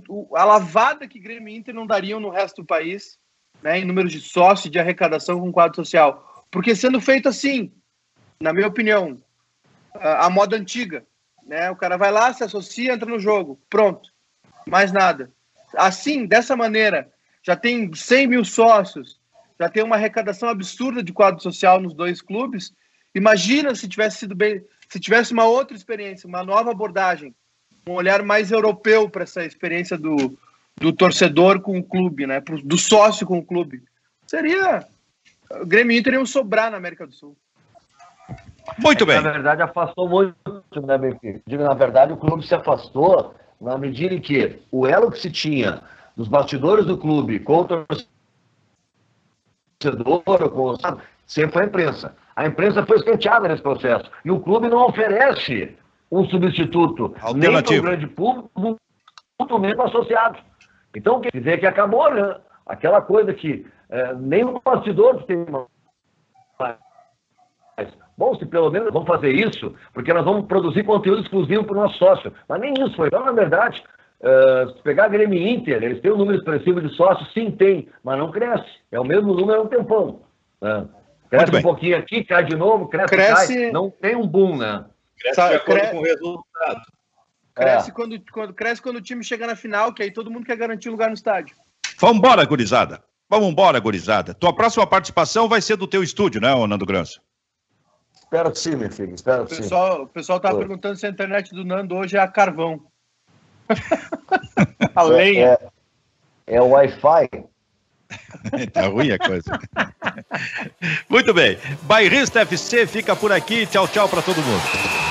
Speaker 2: o, a lavada que Grêmio e Inter não dariam no resto do país, né, em números de sócios, de arrecadação com quadro social. Porque sendo feito assim, na minha opinião, a, a moda antiga. Né? O cara vai lá, se associa, entra no jogo. Pronto. Mais nada. Assim, dessa maneira, já tem 100 mil sócios, já tem uma arrecadação absurda de quadro social nos dois clubes. Imagina se tivesse sido bem, se tivesse uma outra experiência, uma nova abordagem, um olhar mais europeu para essa experiência do, do torcedor com o clube, né? do sócio com o clube. Seria. O Grêmio Inter ia sobrar na América do Sul.
Speaker 1: Muito é bem.
Speaker 4: Na verdade, afastou muito, né, Benfica? Digo, na verdade, o clube se afastou na medida em que o elo que se tinha dos bastidores do clube com o torcedor, com o... sempre foi a imprensa. A imprensa foi escanteada nesse processo. E o clube não oferece um substituto nem para o grande público, muito menos associado. Então, quer dizer que acabou, né? Aquela coisa que é, nem o bastidor tem Bom, se pelo menos vamos fazer isso, porque nós vamos produzir conteúdo exclusivo para o nosso sócio. Mas nem isso foi. Então, na verdade, uh, se pegar a Grêmio Inter, eles têm um número expressivo de sócios? Sim, tem, mas não cresce. É o mesmo número há um tempão. Né? Cresce um pouquinho aqui, cai de novo, cresce, cresce... cai. Não tem um boom, né?
Speaker 3: Cresce Sabe, de acordo cre... com o resultado.
Speaker 2: Cresce, é. quando, quando, cresce quando o time chega na final, que aí todo mundo quer garantir lugar no estádio.
Speaker 1: Vamos embora, gurizada. Vamos embora, gurizada. Tua próxima participação vai ser do teu estúdio, né, Nando Grança?
Speaker 4: Espero que sim, meu filho. Espero que
Speaker 2: pessoal,
Speaker 4: sim.
Speaker 2: O pessoal tá perguntando se a internet do Nando hoje é a carvão. a lenha.
Speaker 4: É, é, é o Wi-Fi.
Speaker 1: tá ruim a coisa. Muito bem. Bairrista FC fica por aqui. Tchau, tchau para todo mundo.